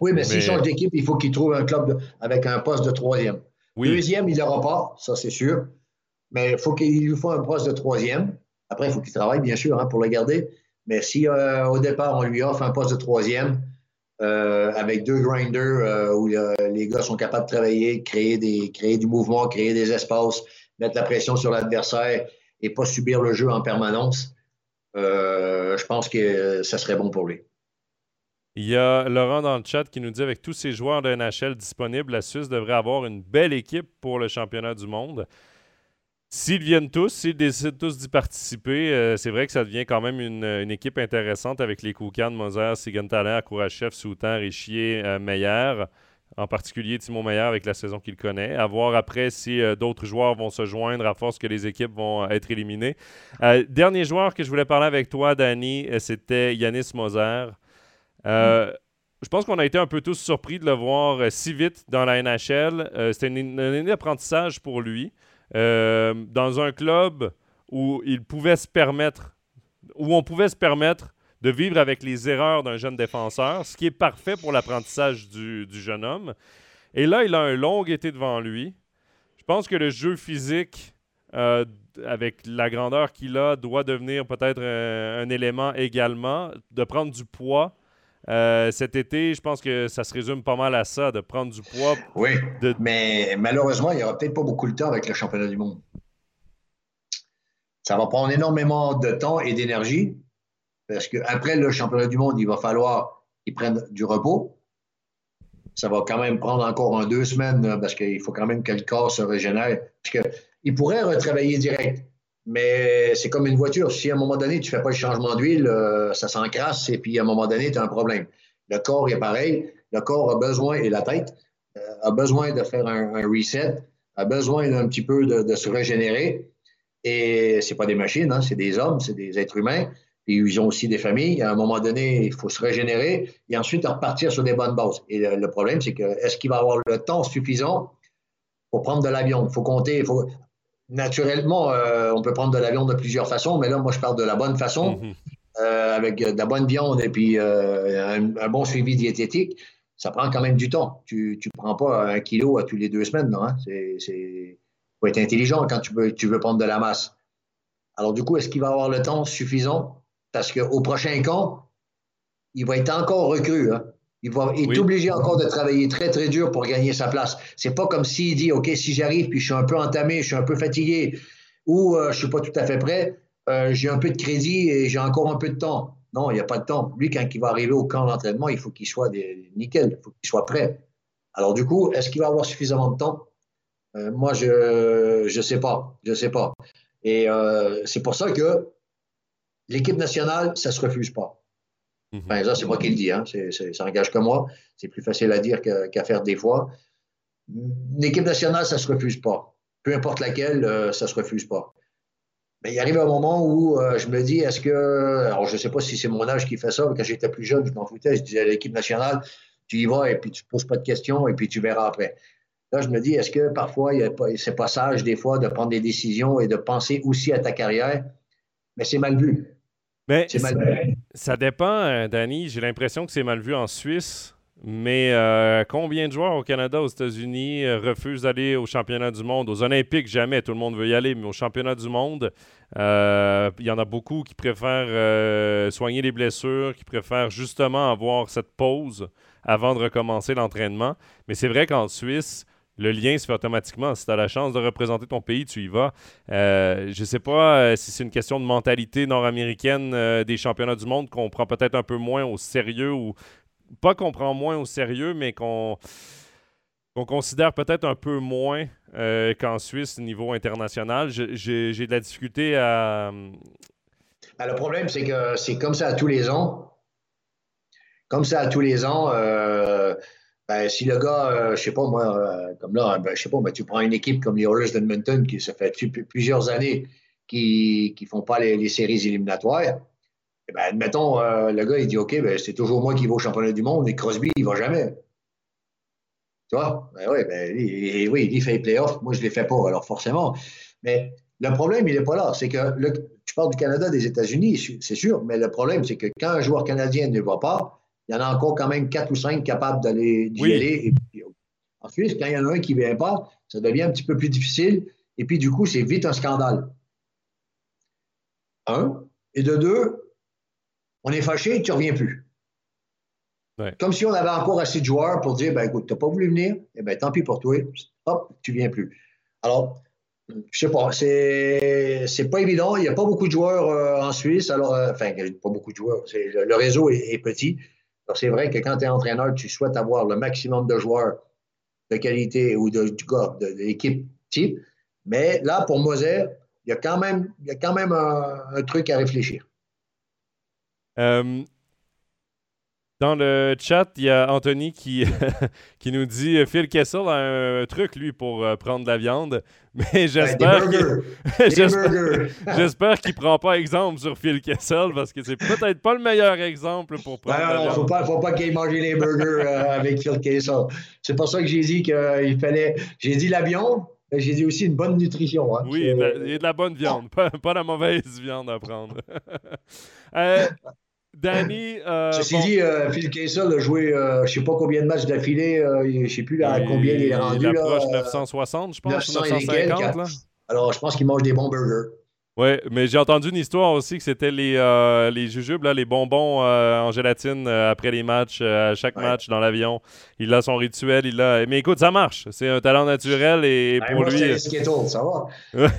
Oui, mais, s'il change d'équipe, il faut qu'il trouve un club avec un poste de troisième. Deuxième, il n'aura pas, ça c'est sûr. Mais il faut qu'il lui faut un poste de troisième. Après, il faut qu'il travaille, bien sûr, hein, pour le garder. Mais si au départ, on lui offre un poste de troisième, euh, avec deux grinders euh, où euh, les gars sont capables de travailler, créer, des, créer du mouvement, créer des espaces, mettre la pression sur l'adversaire et pas subir le jeu en permanence. je pense que ça serait bon pour lui. Il y a Laurent dans le chat qui nous dit avec tous ces joueurs de NHL disponibles, la Suisse devrait avoir une belle équipe pour le championnat du monde. S'ils viennent tous, s'ils décident tous d'y participer, euh, c'est vrai que ça devient quand même une, équipe intéressante avec les Koukan, Moser, Sigenthaler, Kourachev, Soutan, Richier, euh, Meyer, en particulier Timo Meyer avec la saison qu'il connaît. À voir après si euh, d'autres joueurs vont se joindre à force que les équipes vont être éliminées. dernier joueur que je voulais parler avec toi, Danny, c'était Yanis Moser. Je pense qu'on a été un peu tous surpris de le voir si vite dans la NHL. C'était un année d'apprentissage pour lui. Euh, dans un club où il pouvait se permettre, où on pouvait se permettre de vivre avec les erreurs d'un jeune défenseur, ce qui est parfait pour l'apprentissage du, jeune homme. Et là, il a un long été devant lui. Je pense que le jeu physique, euh, avec la grandeur qu'il a, doit devenir peut-être un, élément également, de prendre du poids euh, cet été, je pense que ça se résume pas mal à ça, de prendre du poids. Oui, mais malheureusement, il n'y aura peut-être pas beaucoup de temps avec le championnat du monde. Ça va prendre énormément de temps et d'énergie parce qu'après le championnat du monde, il va falloir qu'ils prennent du repos. Ça va quand même prendre encore deux semaines parce qu'il faut quand même que le corps se régénère. Parce qu'il pourrait retravailler direct. Mais c'est comme une voiture. Si à un moment donné, tu ne fais pas le changement d'huile, euh, ça s'encrasse et puis à un moment donné, tu as un problème. Le corps est pareil. Le corps a besoin, et la tête, euh, a besoin de faire un, reset, a besoin d'un petit peu de, se régénérer. Et ce pas des machines, hein, c'est des hommes, c'est des êtres humains. Et ils ont aussi des familles. À un moment donné, il faut se régénérer et ensuite repartir sur des bonnes bases. Et le, problème, c'est que est-ce qu'il va avoir le temps suffisant pour prendre de l'avion? Il faut compter. Faut naturellement, euh, on peut prendre de la viande de plusieurs façons, mais là, moi, je parle de la bonne façon, mhm. euh, avec de la bonne viande et puis euh, un, bon suivi diététique. Ça prend quand même du temps. Tu ne prends pas un kilo à tous les deux semaines, non? Hein? C'est faut être intelligent quand tu veux, tu veux prendre de la masse. Alors, du coup, est-ce qu'il va avoir le temps suffisant? Parce qu'au prochain camp, il va être encore recru. Hein? Il va être obligé encore de travailler très, très dur pour gagner sa place. C'est pas comme s'il dit, OK, si j'arrive puis je suis un peu entamé, je suis un peu fatigué ou euh, je suis pas tout à fait prêt, euh, j'ai un peu de crédit et j'ai encore un peu de temps. Non, il n'y a pas de temps. Lui, quand il va arriver au camp d'entraînement, il faut qu'il soit des... nickel, il faut qu'il soit prêt. Alors, du coup, est-ce qu'il va avoir suffisamment de temps? Euh, moi, je ne sais pas. Je sais pas. Et c'est pour ça que l'équipe nationale, ça ne se refuse pas. Enfin, ça, c'est moi qui le dis, hein. ça engage que moi. C'est plus facile à dire qu'à faire des fois. L'équipe nationale, ça ne se refuse pas. Peu importe laquelle, euh, ça ne se refuse pas. Mais il arrive un moment où euh, je me dis, est-ce que. Alors, je ne sais pas si c'est mon âge qui fait ça, mais quand j'étais plus jeune, je m'en foutais. Je disais à l'équipe nationale, tu y vas et puis tu ne poses pas de questions et puis tu verras après. Là, je me dis, est-ce que parfois, c'est pas sage, des fois, de prendre des décisions et de penser aussi à ta carrière? Mais c'est mal vu. Mais mal vu ça dépend, Danny. J'ai l'impression que c'est mal vu en Suisse. Mais euh, combien de joueurs au Canada, aux États-Unis euh, refusent d'aller au championnat du monde? Aux Olympiques, jamais. Tout le monde veut y aller. Mais au championnat du monde, euh, il y en a beaucoup qui préfèrent soigner les blessures, qui préfèrent justement avoir cette pause avant de recommencer l'entraînement. Mais c'est vrai qu'en Suisse, le lien se fait automatiquement. Si tu as la chance de représenter ton pays, tu y vas. je ne sais pas si c'est une question de mentalité nord-américaine des championnats du monde qu'on prend peut-être un peu moins au sérieux ou pas qu'on prend moins au sérieux, mais qu'on considère peut-être un peu moins euh, qu'en Suisse niveau international. J'ai de la difficulté à. Ben, le problème, c'est que c'est comme ça à tous les ans. Comme ça à tous les ans. Euh, ben, si le gars, je euh, je sais pas moi, comme là, ben, je sais pas, tu prends une équipe comme les Oilers d'Edmonton qui ça fait plusieurs années qui ne font pas les séries éliminatoires. Eh ben, admettons, euh, le gars, il dit OK, ben, c'est toujours moi qui vais au championnat du monde et Crosby, il va jamais. Tu vois? Ben, oui, ben, oui, il fait les playoffs. Moi, je ne les fais pas, alors forcément. Mais le problème, il n'est pas là. C'est que tu parles du Canada, des États-Unis, c'est sûr, mais le problème, c'est que quand un joueur canadien ne va pas, il y en a encore quand même quatre ou cinq capables d'aller d'y aller. Et ensuite, quand il y en a un qui ne vient pas, ça devient un petit peu plus difficile. Et puis, du coup, c'est vite un scandale. Un. Et de deux, on est fâché, tu ne reviens plus. Comme si on avait encore assez de joueurs pour dire, ben écoute, tu n'as pas voulu venir, eh ben tant pis pour toi, hop, tu ne viens plus. Alors, je sais pas, c'est, c'est pas évident. Il n'y a pas beaucoup de joueurs euh, en Suisse. Alors, euh, enfin, pas beaucoup de joueurs. le, réseau est, petit. Alors, c'est vrai que quand tu es entraîneur, tu souhaites avoir le maximum de joueurs de qualité ou de, l'équipe type. Mais là, pour Moser, il y a quand même, il y a quand même un truc à réfléchir. Euh, dans le chat, il y a Anthony qui, qui nous dit euh, Phil Kessel a un truc, lui, pour euh, prendre de la viande. Mais j'espère qu'il j'espère qu'il prend pas exemple sur Phil Kessel parce que c'est peut-être pas le meilleur exemple pour prendre non, non, Faut pas, faut pas qu'il mange les burgers avec Phil Kessel. C'est pour ça que j'ai dit qu'il fallait. J'ai dit la viande, mais j'ai dit aussi une bonne nutrition. Hein. Oui, a de la bonne viande, pas, pas la mauvaise viande à prendre. euh, Danny. Euh, Ceci dit, euh, Phil Kessel a joué euh, je ne sais pas combien de matchs d'affilée. je ne sais plus à combien il est rendu. Il approche 960, je pense. 950. Alors, je pense qu'il mange des bons burgers. Oui, mais j'ai entendu une histoire aussi que c'était les, les jujubes, là, les bonbons en gélatine après les matchs, à chaque match dans l'avion. Il a son rituel. Il a... Mais écoute, ça marche. C'est un talent naturel et ben, pour lui. C'est Skittles, ça va.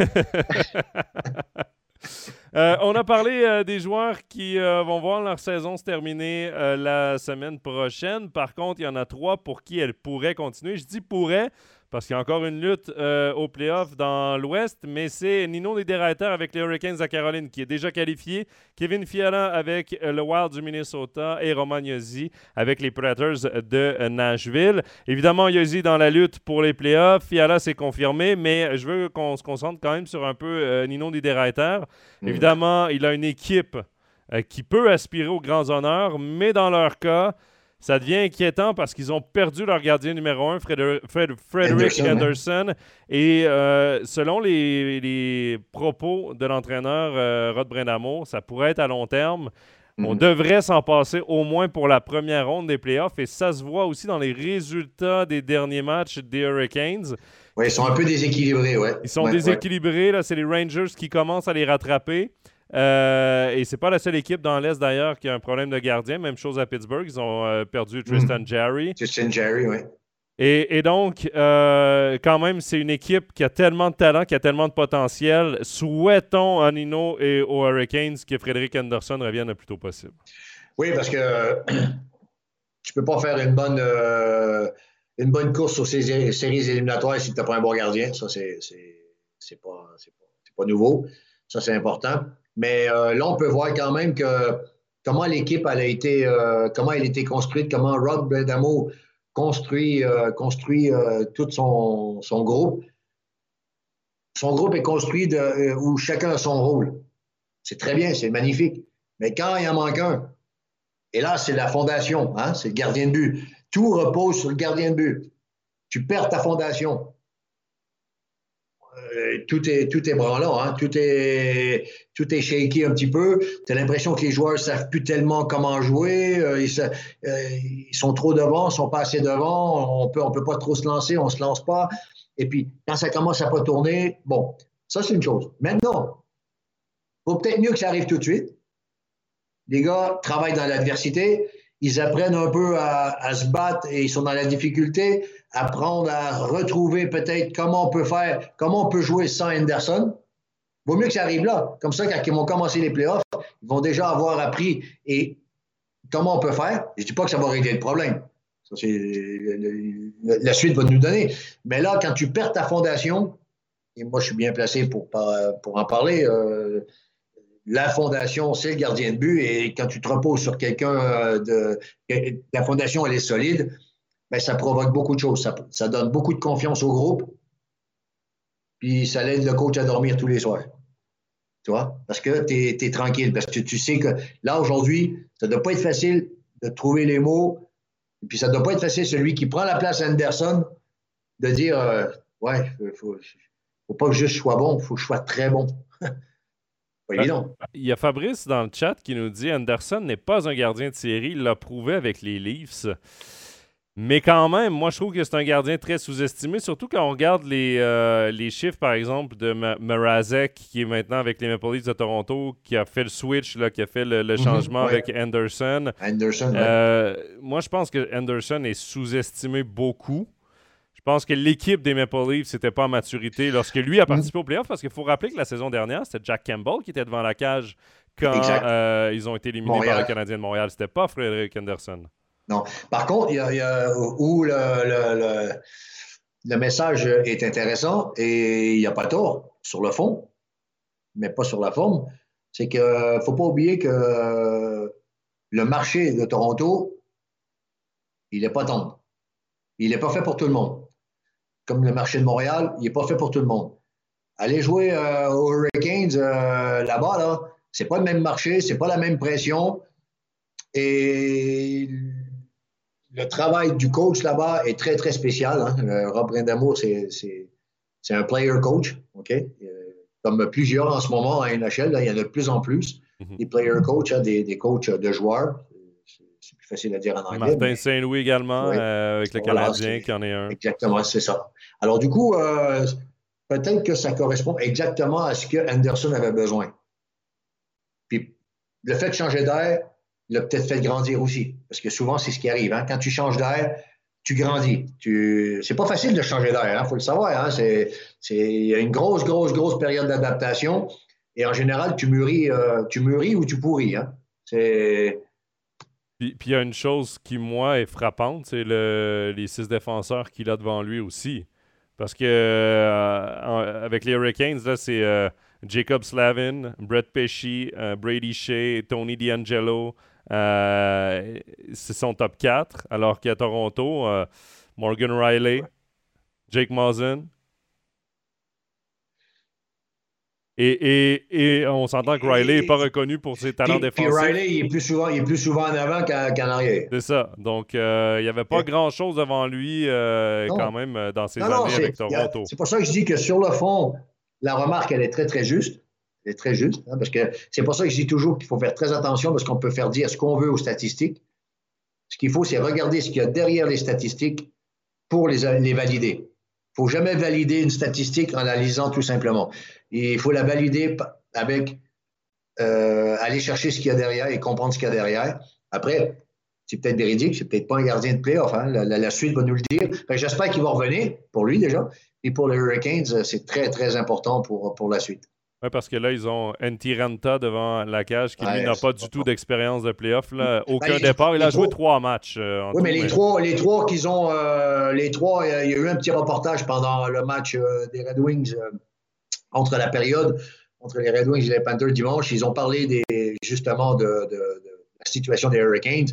Euh, on a parlé euh, des joueurs qui euh, vont voir leur saison se terminer la semaine prochaine. Par contre, il y en a trois pour qui elle pourrait continuer. Je dis pourrait parce qu'il y a encore une lutte euh, au playoff dans l'Ouest, mais c'est Nino Niederreiter avec les Hurricanes à Caroline qui est déjà qualifié, Kevin Fiala avec euh, le Wild du Minnesota et Roman Yossi avec les Predators de Nashville. Évidemment, Yossi dans la lutte pour les playoffs, Fiala s'est confirmé, mais je veux qu'on se concentre quand même sur un peu euh, Nino Niederreiter. Mm. Évidemment, il a une équipe qui peut aspirer aux grands honneurs, mais dans leur cas, ça devient inquiétant parce qu'ils ont perdu leur gardien numéro un, Frederick Anderson. Et euh, selon les, propos de l'entraîneur euh, Rod Brendamo, ça pourrait être à long terme. On mhm. devrait s'en passer au moins pour la première ronde des playoffs. Et ça se voit aussi dans les résultats des derniers matchs des Hurricanes. Oui, ils sont un peu déséquilibrés, ouais. Ils sont déséquilibrés. Là, c'est les Rangers qui commencent à les rattraper. Euh, et c'est pas la seule équipe dans l'Est d'ailleurs qui a un problème de gardien. Même chose à Pittsburgh. Ils ont euh, perdu Tristan mm. Jerry. Tristan Jerry, oui. Et, donc, euh, quand même, c'est une équipe qui a tellement de talent, qui a tellement de potentiel. Souhaitons à Nino et aux Hurricanes que Frédéric Anderson revienne le plus tôt possible. Oui, parce que tu peux pas faire une bonne, une bonne course sur ces séries éliminatoires si tu n'as pas un bon gardien. Ça, c'est pas, pas nouveau. Ça, c'est important. Mais euh, là, on peut voir quand même que comment l'équipe a été, euh, comment elle a été construite, comment Rob Bredamo construit, euh, construit tout son, groupe. Son groupe est construit où chacun a son rôle. C'est très bien, c'est magnifique. Mais quand il en manque un, et là, c'est la fondation, hein, c'est le gardien de but. Tout repose sur le gardien de but. Tu perds ta fondation. Tout est tout branlant, hein? tout est tout shaky un petit peu. Tu as l'impression que les joueurs savent plus tellement comment jouer. Ils, ils, sont trop devant, ils sont pas assez devant. On peut peut pas trop se lancer, on se lance pas. Et puis quand ça commence à pas tourner, bon, ça c'est une chose. Maintenant, vaut peut-être mieux que ça arrive tout de suite. Les gars travaillent dans l'adversité, ils apprennent un peu à, se battre et ils sont dans la difficulté, apprendre à retrouver peut-être comment on peut faire, comment on peut jouer sans Anderson. Vaut mieux que ça arrive là. Comme ça, quand ils vont commencer les playoffs, ils vont déjà avoir appris et comment on peut faire. Je ne dis pas que ça va régler le problème. La suite va nous donner. Mais là, quand tu perds ta fondation, et moi, je suis bien placé pour, pour en parler, euh, la fondation, c'est le gardien de but. Et quand tu te reposes sur quelqu'un euh, de. La fondation, elle est solide, bien, ça provoque beaucoup de choses. Ça, donne beaucoup de confiance au groupe. Puis ça l'aide le coach à dormir tous les soirs. Tu vois? Parce que tu es, tranquille. Parce que tu sais que là, aujourd'hui, ça ne doit pas être facile de trouver les mots. Et puis ça ne doit pas être facile, celui qui prend la place à Anderson, de dire euh, Ouais, il ne faut, faut, pas que je sois bon, il faut que je sois très bon. Il y a Fabrice dans le chat qui nous dit Anderson n'est pas un gardien de série. Il l'a prouvé avec les Leafs. Mais quand même, moi, je trouve que c'est un gardien très sous-estimé, surtout quand on regarde les, euh, les chiffres, par exemple, de Mrazek, qui est maintenant avec les Maple Leafs de Toronto, qui a fait le switch, là, qui a fait le, mhm, changement avec Anderson. Anderson, euh, Moi, je pense que Anderson est sous-estimé beaucoup. Je pense que l'équipe des Maple Leafs n'était pas en maturité lorsque lui a participé au playoff, parce qu'il faut rappeler que la saison dernière, c'était Jack Campbell qui était devant la cage quand euh, ils ont été éliminés par le Canadien de Montréal. C'était pas Frédéric Anderson. Non. Par contre, il y a, où le, le, message est intéressant et il n'y a pas tort sur le fond, mais pas sur la forme. C'est qu'il ne faut pas oublier que le marché de Toronto, il n'est pas tendre. Il n'est pas fait pour tout le monde comme le marché de Montréal, il n'est pas fait pour tout le monde. Aller jouer euh, aux Hurricanes euh, là-bas, là, c'est pas le même marché, c'est pas la même pression. Et le travail du coach là-bas est très, très spécial. Hein. Euh, Rob Brindamour, c'est un player coach, OK? Comme plusieurs en ce moment à NHL, il y en a de plus en plus. Mm-hmm. Des player coach, hein, des, des coachs de joueurs facile à dire en anglais. Martin Saint-Louis également, euh, avec le Canadien qui en est un. Exactement, c'est ça. Alors, du coup, euh, peut-être que ça correspond exactement à ce que Anderson avait besoin. Puis, le fait de changer d'air l'a peut-être fait grandir aussi. Parce que souvent, c'est ce qui arrive. Hein. Quand tu changes d'air, tu grandis. Tu... C'est pas facile de changer d'air, il hein, faut le savoir. Hein. C'est... Il y a une grosse, grosse, grosse période d'adaptation. Et en général, tu mûris, euh, tu mûris ou tu pourris. Hein. C'est puis il y a une chose qui, moi, est frappante, c'est le, les six défenseurs qu'il a devant lui aussi. Parce que euh, avec les Hurricanes, là, c'est euh, Jacob Slavin, Brett Pesci, euh, Brady Shea, Tony D'Angelo. c'est son top 4. Alors qu'à Toronto, Morgan Riley, Jake Mazen, Et, et, on s'entend que Riley n'est pas reconnu pour ses talents défensifs. Puis Riley, il est plus souvent, il est plus souvent en avant qu'en arrière. C'est ça. Donc, euh, il n'y avait pas grand-chose devant lui euh, quand même euh, dans ses années avec Toronto. C'est pour ça que je dis que sur le fond, la remarque, elle est très, très juste. Elle est très juste. Hein, parce que c'est pour ça que je dis toujours qu'il faut faire très attention parce qu'on peut faire dire ce qu'on veut aux statistiques. Ce qu'il faut, c'est regarder ce qu'il y a derrière les statistiques pour les, les valider. Faut jamais valider une statistique en la lisant tout simplement il faut la valider avec euh, aller chercher ce qu'il y a derrière et comprendre ce qu'il y a derrière. Après, c'est peut-être véridique, c'est peut-être pas un gardien de playoff. Hein. La, suite va nous le dire. J'espère qu'il va revenir, pour lui déjà. Et pour les Hurricanes, c'est très, très important pour, pour la suite. Oui, parce que là, ils ont Renta devant la cage qui, lui, n'a pas du tout d'expérience de playoff. Ben, Aucun départ. Il a joué trois matchs. Euh, oui, mais les, trois, les trois qu'ils ont, euh, les trois, il y a eu un petit reportage pendant le match des Red Wings entre la période entre les Red Wings et les Panthers dimanche, ils ont parlé des, justement de, la situation des Hurricanes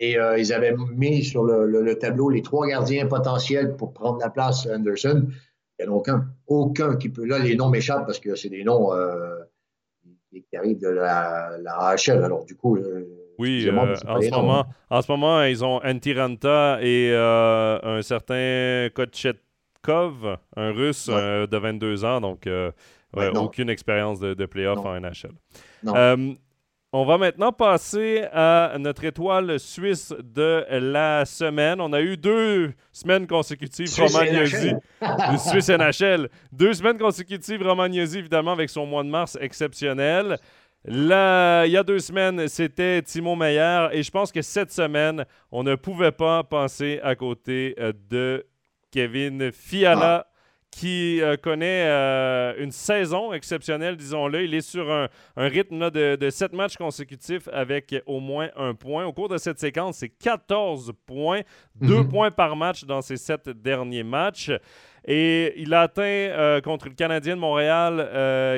et euh, ils avaient mis sur le, tableau les trois gardiens potentiels pour prendre la place Anderson. Il n'y en a aucun. Aucun qui peut. Là, les noms m'échappent parce que c'est des noms euh, qui, arrivent de la, la AHL. Alors, du coup. Euh, oui, en, ce moment, en ce moment, ils ont Antiranta et un certain Kotchet Slavkov, un russe de 22 ans, donc aucune expérience de, de playoff en NHL. On va maintenant passer à notre étoile suisse de la semaine. On a eu deux semaines consécutives, Romagnosi. Suisse NHL. Deux semaines consécutives, Romagnosi, évidemment, avec son mois de mars exceptionnel. Là, il y a deux semaines, c'était Timo Meyer. Et je pense que cette semaine, on ne pouvait pas penser à côté euh, de Kevin Fiala. Ah qui euh, connaît euh, une saison exceptionnelle, disons-le. Il est sur un, rythme de, sept matchs consécutifs avec au moins un point. Au cours de cette séquence, c'est 14 points, deux mhm. points par match dans ces sept derniers matchs. Et il a atteint euh, contre le Canadien de Montréal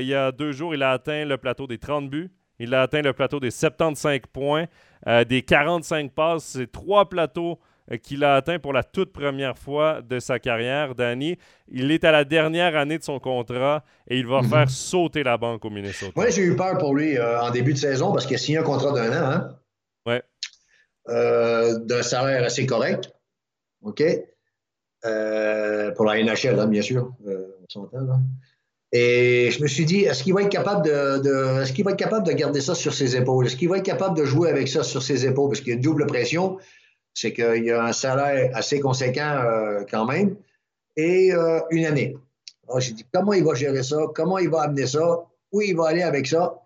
il y a deux jours, il a atteint le plateau des 30 buts. Il a atteint le plateau des 75 points, des 45 passes. C'est trois plateaux qu'il a atteint pour la toute première fois de sa carrière. Danny, il est à la dernière année de son contrat et il va mhm. faire sauter la banque au Minnesota. Moi, j'ai eu peur pour lui euh, en début de saison parce qu'il a signé un contrat d'un an. Hein? Ouais. Euh, d'un salaire assez correct. OK? pour la NHL, hein, bien sûr. Et je me suis dit, est-ce qu'il va être capable de, est-ce qu'il va être capable de garder ça sur ses épaules? Est-ce qu'il va être capable de jouer avec ça sur ses épaules? Parce qu'il y a une double pression c'est qu'il y a un salaire assez conséquent euh, quand même, et euh, une année. Alors, j'ai dit, comment il va gérer ça? Comment il va amener ça? Où il va aller avec ça?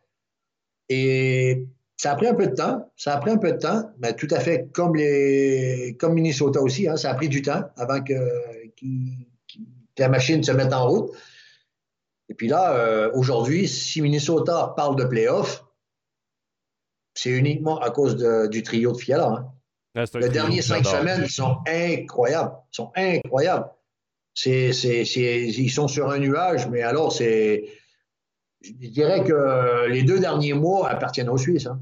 Et ça a pris un peu de temps. Ça a pris un peu de temps, mais tout à fait comme, comme Minnesota aussi. Hein, ça a pris du temps avant que, la machine se mette en route. Et puis là, euh, aujourd'hui, si Minnesota parle de playoff, c'est uniquement à cause du trio de Fiala. Hein. Les derniers cinq semaines, ils sont incroyables. Ils sont incroyables. C'est, ils sont sur un nuage, mais alors, c'est. Je dirais que les deux derniers mois appartiennent aux Suisses. Hein.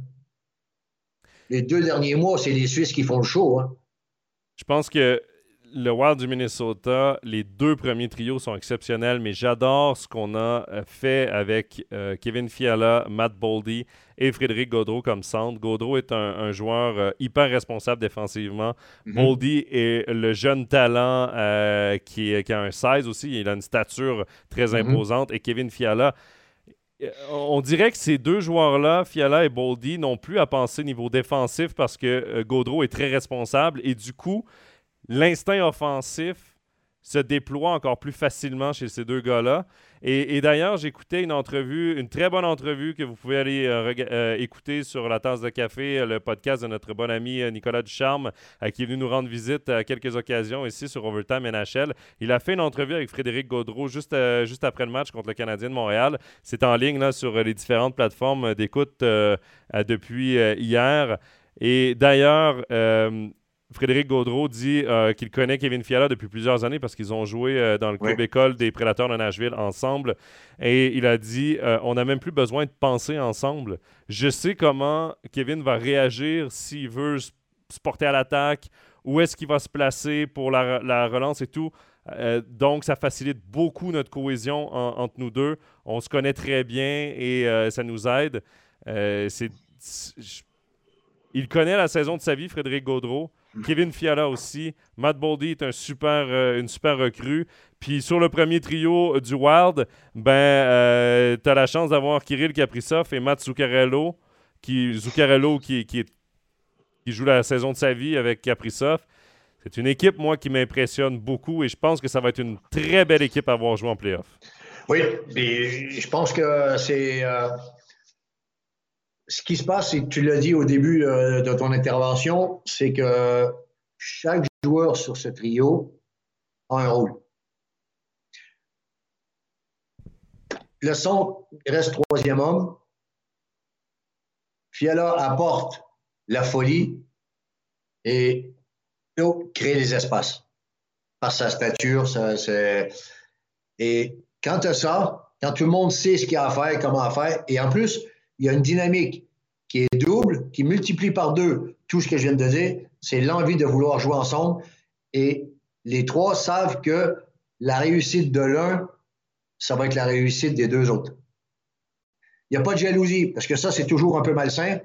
Les deux derniers mois, c'est les Suisses qui font le show. Hein. Je pense que le Wild du Minnesota, les deux premiers trios sont exceptionnels, mais j'adore ce qu'on a euh, fait avec euh, Kevin Fiala, Matt Boldy et Frédéric Gaudreau comme centre. Gaudreau est un, joueur euh, hyper responsable défensivement. Mm-hmm. Boldy est le jeune talent qui, a un 16 aussi. Il a une stature très mm-hmm. imposante. Et Kevin Fiala, on dirait que ces deux joueurs-là, Fiala et Boldy, n'ont plus à penser niveau défensif parce que Gaudreau est très responsable et du coup, l'instinct offensif se déploie encore plus facilement chez ces deux gars-là. Et, d'ailleurs, j'écoutais une entrevue, une très bonne entrevue que vous pouvez aller euh, euh, écouter sur la tasse de café, euh, le podcast de notre bon ami Nicolas Ducharme, qui est venu nous rendre visite à quelques occasions ici sur Overtime NHL. Il a fait une entrevue avec Frédéric Gaudreau juste, juste après le match contre le Canadien de Montréal. C'est en ligne là, sur les différentes plateformes d'écoute depuis hier. Et d'ailleurs, Frédéric Gaudreau dit euh, qu'il connaît Kevin Fiala depuis plusieurs années parce qu'ils ont joué euh, dans le club école des Prédateurs de Nashville ensemble. Et il a dit euh, On n'a même plus besoin de penser ensemble. Je sais comment Kevin va réagir s'il veut se porter à l'attaque, où est-ce qu'il va se placer pour la, relance et tout. donc, ça facilite beaucoup notre cohésion entre nous deux. On se connaît très bien et ça nous aide. il connaît la saison de sa vie, Frédéric Gaudreau. Kevin Fiala aussi. Matt Boldy est un super, euh, une super recrue. Puis sur le premier trio du Wild, ben, euh, tu as la chance d'avoir Kirill Kaprizov et Matt Zuccarello, qui, Zuccarello qui, joue la saison de sa vie avec Kaprizov. C'est une équipe, moi, qui m'impressionne beaucoup et je pense que ça va être une très belle équipe à avoir joué en playoff. Oui, je pense que c'est. Euh, ce qui se passe, et tu l'as dit au début euh, de ton intervention, c'est que chaque joueur sur ce trio a un rôle. Le son reste troisième homme. Fiala apporte la folie et crée les espaces par sa stature. Ça, et quand tu as ça, quand tout le monde sait ce qu'il y a à faire, comment faire, et en plus, il y a une dynamique qui est double, qui multiplie par deux tout ce que je viens de dire, c'est l'envie de vouloir jouer ensemble. Et les trois savent que la réussite de l'un, ça va être la réussite des deux autres. Il n'y a pas de jalousie, parce que ça, c'est toujours un peu malsain.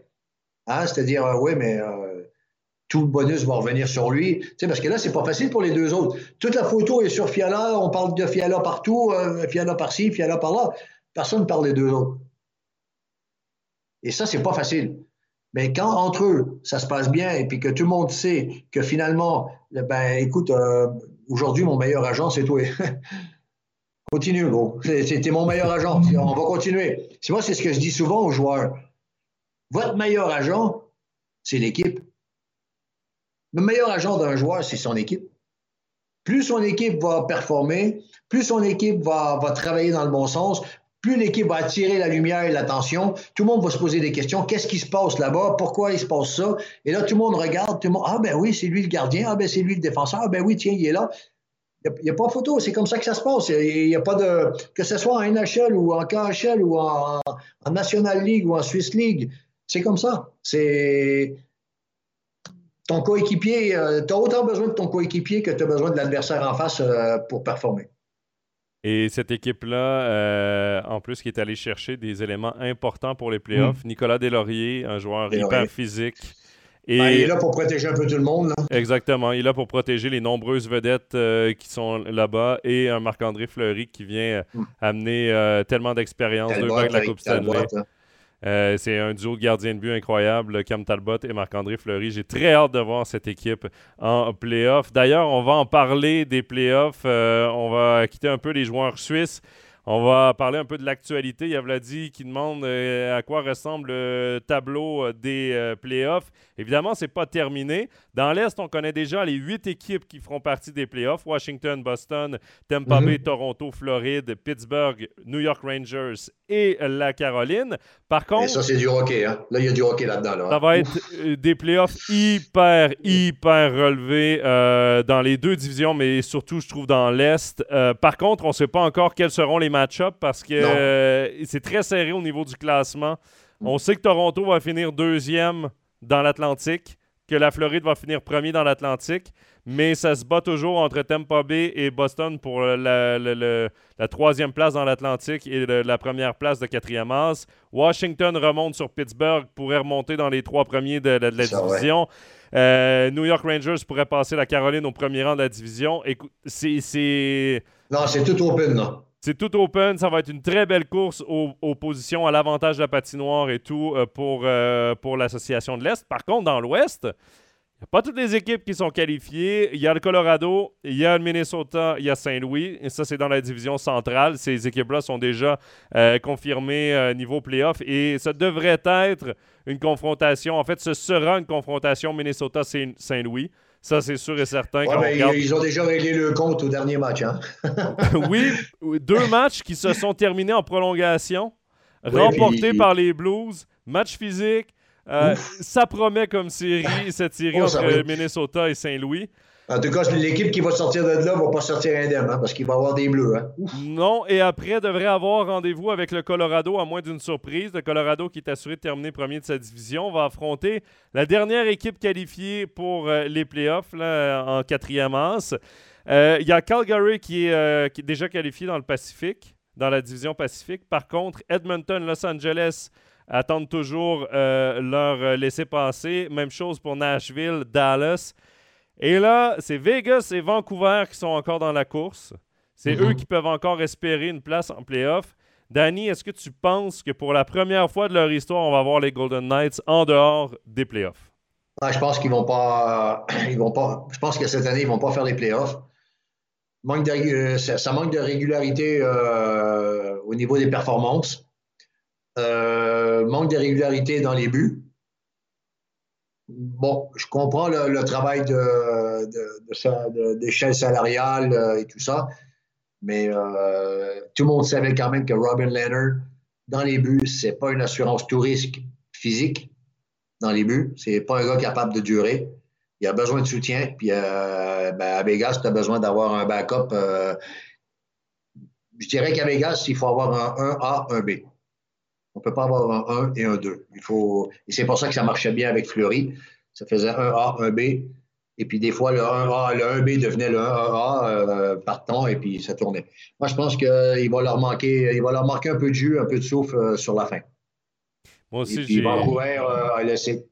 Hein? C'est-à-dire, euh, oui, mais euh, tout le bonus va revenir sur lui. Parce que là, c'est pas facile pour les deux autres. Toute la photo est sur Fiala, on parle de Fiala partout, euh, Fiala par-ci, Fiala par-là. Personne ne parle des deux autres. Et ça, c'est pas facile. Mais quand entre eux, ça se passe bien et puis que tout le monde sait que finalement, ben écoute, euh, aujourd'hui, mon meilleur agent, c'est toi. Continue, gros. C'était mon meilleur agent. On va continuer. C'est moi, c'est ce que je dis souvent aux joueurs. Votre meilleur agent, c'est l'équipe. Le meilleur agent d'un joueur, c'est son équipe. Plus son équipe va performer, plus son équipe va, va travailler dans le bon sens, plus l'équipe va attirer la lumière et l'attention, tout le monde va se poser des questions. Qu'est-ce qui se passe là-bas? Pourquoi il se passe ça? Et là, tout le monde regarde, tout le monde, ah ben oui, c'est lui le gardien, ah ben c'est lui le défenseur, ah ben oui, tiens, il est là. Il n'y a, pas photo, c'est comme ça que ça se passe. Il n'y a pas de. Que ce soit en NHL ou en KHL ou en, National League ou en Swiss League, c'est comme ça. C'est. Ton coéquipier, euh, tu as autant besoin de ton coéquipier que tu as besoin de l'adversaire en face euh, pour performer. Et cette équipe-là, euh, en plus, qui est allée chercher des éléments importants pour les playoffs. Mm. Nicolas Deslauriers, un joueur hyper physique. Et... Ben, il est là pour protéger un peu tout le monde. Exactement. Il est là pour protéger les nombreuses vedettes euh, qui sont là-bas et un Marc-André Fleury qui vient mm. amener tellement d'expérience, deux de la Coupe Stanley. Euh, c'est un duo de gardiens de but incroyable, Cam Talbot et Marc-André Fleury. J'ai très hâte de voir cette équipe en playoff. D'ailleurs, on va en parler des playoffs. Euh, on va quitter un peu les joueurs suisses. On va parler un peu de l'actualité. Il y a Vladi qui demande euh, à quoi ressemble le tableau des playoffs. Évidemment, ce n'est pas terminé. Dans l'Est, on connaît déjà les huit équipes qui feront partie des playoffs Washington, Boston, Tampa Bay, mhm. Toronto, Floride, Pittsburgh, New York Rangers et la Caroline. Par contre. Et ça, c'est du hockey. Hein? Là, il y a du hockey là-dedans. Ça va être euh, des playoffs hyper, hyper relevés euh, dans les deux divisions, mais surtout, je trouve, dans l'Est. Euh, par contre, on ne sait pas encore quels seront les match-ups parce que c'est très serré au niveau du classement. On sait que Toronto va finir deuxième dans l'Atlantique que la Floride va finir premier dans l'Atlantique, mais ça se bat toujours entre Tampa Bay et Boston pour la, troisième place dans l'Atlantique et la première place de quatrième as. Washington remonte sur Pittsburgh, pourrait remonter dans les trois premiers de, la division. Euh, New York Rangers pourrait passer la Caroline au premier rang de la division. c'est... Non, c'est tout open, non. C'est tout open. Ça va être une très belle course aux, positions à l'avantage de la patinoire et tout euh, pour, euh, pour l'association de l'Est. Par contre, dans l'Ouest, il n'y a pas toutes les équipes qui sont qualifiées. Il y a le Colorado, il y a le Minnesota, il y a Saint-Louis. Et ça, c'est dans la division centrale. Ces équipes-là sont déjà euh, confirmées niveau playoff. Et ça devrait être une confrontation. En fait, ce sera une confrontation Minnesota-Saint-Louis. Ça, c'est sûr et certain. Ils ont déjà réglé le compte au dernier match. Hein? oui, deux matchs qui se sont terminés en prolongation, remportés par les Blues. Match physique. Euh, ça promet comme série, cette série oh, entre Minnesota et Saint-Louis. En tout cas, l'équipe qui va sortir de là ne va pas sortir indemne, hein, parce qu'il va avoir des bleus. Hein. Non, et après, devrait avoir rendez-vous avec le Colorado, à moins d'une surprise. Le Colorado, qui est assuré de terminer premier de sa division, va affronter la dernière équipe qualifiée pour euh, les playoffs en quatrième as. Euh, il y a Calgary qui est, euh, qui est, déjà qualifié dans le Pacifique, dans la division Pacifique. Par contre, Edmonton, Los Angeles attendent toujours leur laisser-passer. Même chose pour Nashville, Dallas. Et là, c'est Vegas et Vancouver qui sont encore dans la course. C'est eux mhm. qui peuvent encore espérer une place en playoff. Danny, est-ce que tu penses que pour la première fois de leur histoire, on va voir les Golden Knights en dehors des playoffs? je pense qu'ils vont pas. Ils vont pas. Je pense que cette année, ils vont pas faire les playoffs. Manque de, ça, manque de régularité euh, au niveau des performances. Euh, manque de régularité dans les buts bon, je comprends le, travail d'échelle de, salariale euh, et tout ça, mais euh, tout le monde savait quand même que Robin Leonard, dans les buts, c'est pas une assurance tout risque physique dans les buts. C'est pas un gars capable de durer. Il a besoin de soutien. Puis euh, ben, à Vegas, tu as besoin d'avoir un backup. je dirais qu'à Vegas, il faut avoir un 1A, un B. On ne peut pas avoir un 1 et un 2. Il faut... Et c'est pour ça que ça marchait bien avec Fleury. Ça faisait un A, un B. Et puis des fois, le 1A, le 1B devenait le 1A euh, partant et puis ça tournait. Moi, je pense qu'il va leur manquer, il va leur manquer un peu de jus, un peu de souffle euh, sur la fin. Moi aussi, j'ai. Vancouver euh, a laissé.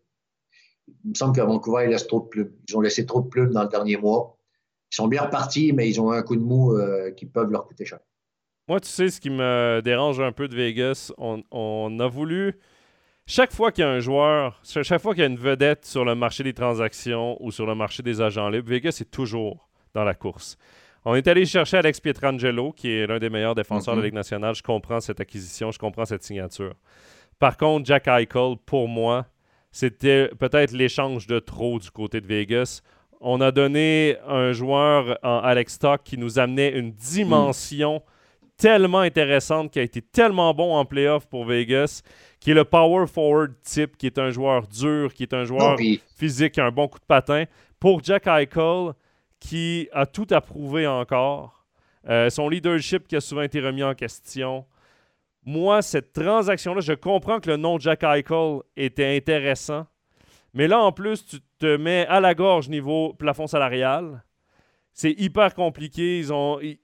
il me semble qu'à Vancouver, ils laissent trop de plumes. Ils ont laissé trop de plumes dans le dernier mois. Ils sont bien repartis, mais ils ont un coup de mou euh, qui peuvent leur coûter cher. Moi, tu sais, ce qui me dérange un peu de Vegas, on, a voulu. Chaque fois qu'il y a un joueur, chaque fois qu'il y a une vedette sur le marché des transactions ou sur le marché des agents libres, Vegas est toujours dans la course. On est allé chercher Alex Pietrangelo, qui est l'un des meilleurs défenseurs de la mm-hmm. Ligue nationale. Je comprends cette acquisition, je comprends cette signature. Par contre, Jack Eichel, pour moi, c'était peut-être l'échange de trop du côté de Vegas. On a donné un joueur en Alex Stock qui nous amenait une dimension tellement intéressante, qui a été tellement bon en playoff pour Vegas, qui est le power forward type, qui est un joueur dur, qui est un joueur physique, qui a un bon coup de patin. Pour Jack Eichel, qui a tout approuvé encore, euh, son leadership qui a souvent été remis en question, moi, cette transaction-là, je comprends que le nom Jack Eichel était intéressant. Mais là, en plus, tu te mets à la gorge niveau plafond salarial. C'est hyper compliqué. Ils ont, ils,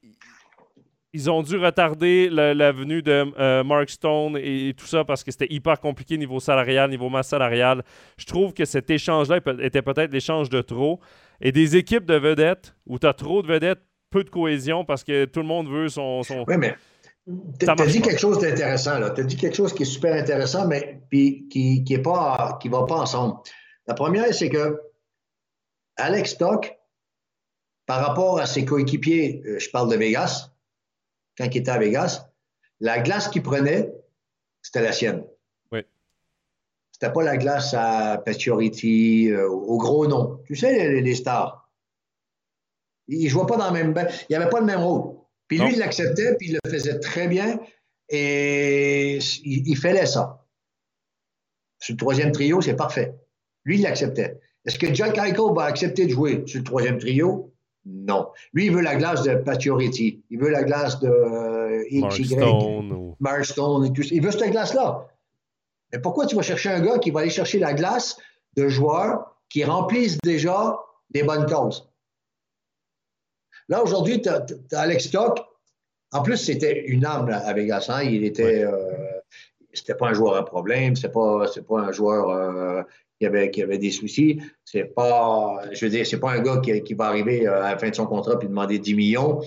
ont dû retarder la, venue de euh, Mark Stone et, tout ça parce que c'était hyper compliqué niveau salarial, niveau masse salariale. Je trouve que cet échange-là était peut-être l'échange de trop. Et des équipes de vedettes où tu as trop de vedettes, peu de cohésion parce que tout le monde veut son. son... Oui, mais tu as dit quelque chose d'intéressant, là. Tu as dit quelque chose qui est super intéressant, mais puis, qui ne pas, qui va pas ensemble. La première, c'est que Alex Stock, par rapport à ses coéquipiers, euh, je parle de Vegas, quand il était à Vegas, la glace qu'il prenait, c'était la sienne. Oui. C'était pas la glace à Pacioretty, euh, au gros nom. Tu sais, les, les stars. Ils ne jouaient pas dans le même. Il n'y avait pas le même rôle. Puis lui, il l'acceptait, puis il le faisait très bien, et il, fallait ça. Sur le troisième trio, c'est parfait. Lui, il l'acceptait. Est-ce que Jack Eichel va accepter de jouer sur le troisième trio? Non. Lui, il veut la glace de Pacioretty. Il veut la glace de euh, Marstone. Marstone et tout Il veut cette glace-là. Mais pourquoi tu vas chercher un gars qui va aller chercher la glace de joueurs qui remplissent déjà des bonnes causes? Là, aujourd'hui, tu as, Alex Stock. En plus, c'était une âme à Vegas. Hein. Il était. Euh, c'était pas un joueur à problème. C'est pas, pas un joueur euh, qui, avait, qui avait des soucis. C'est pas. Je veux dire, c'est pas un gars qui, va arriver euh, à la fin de son contrat et demander 10 millions.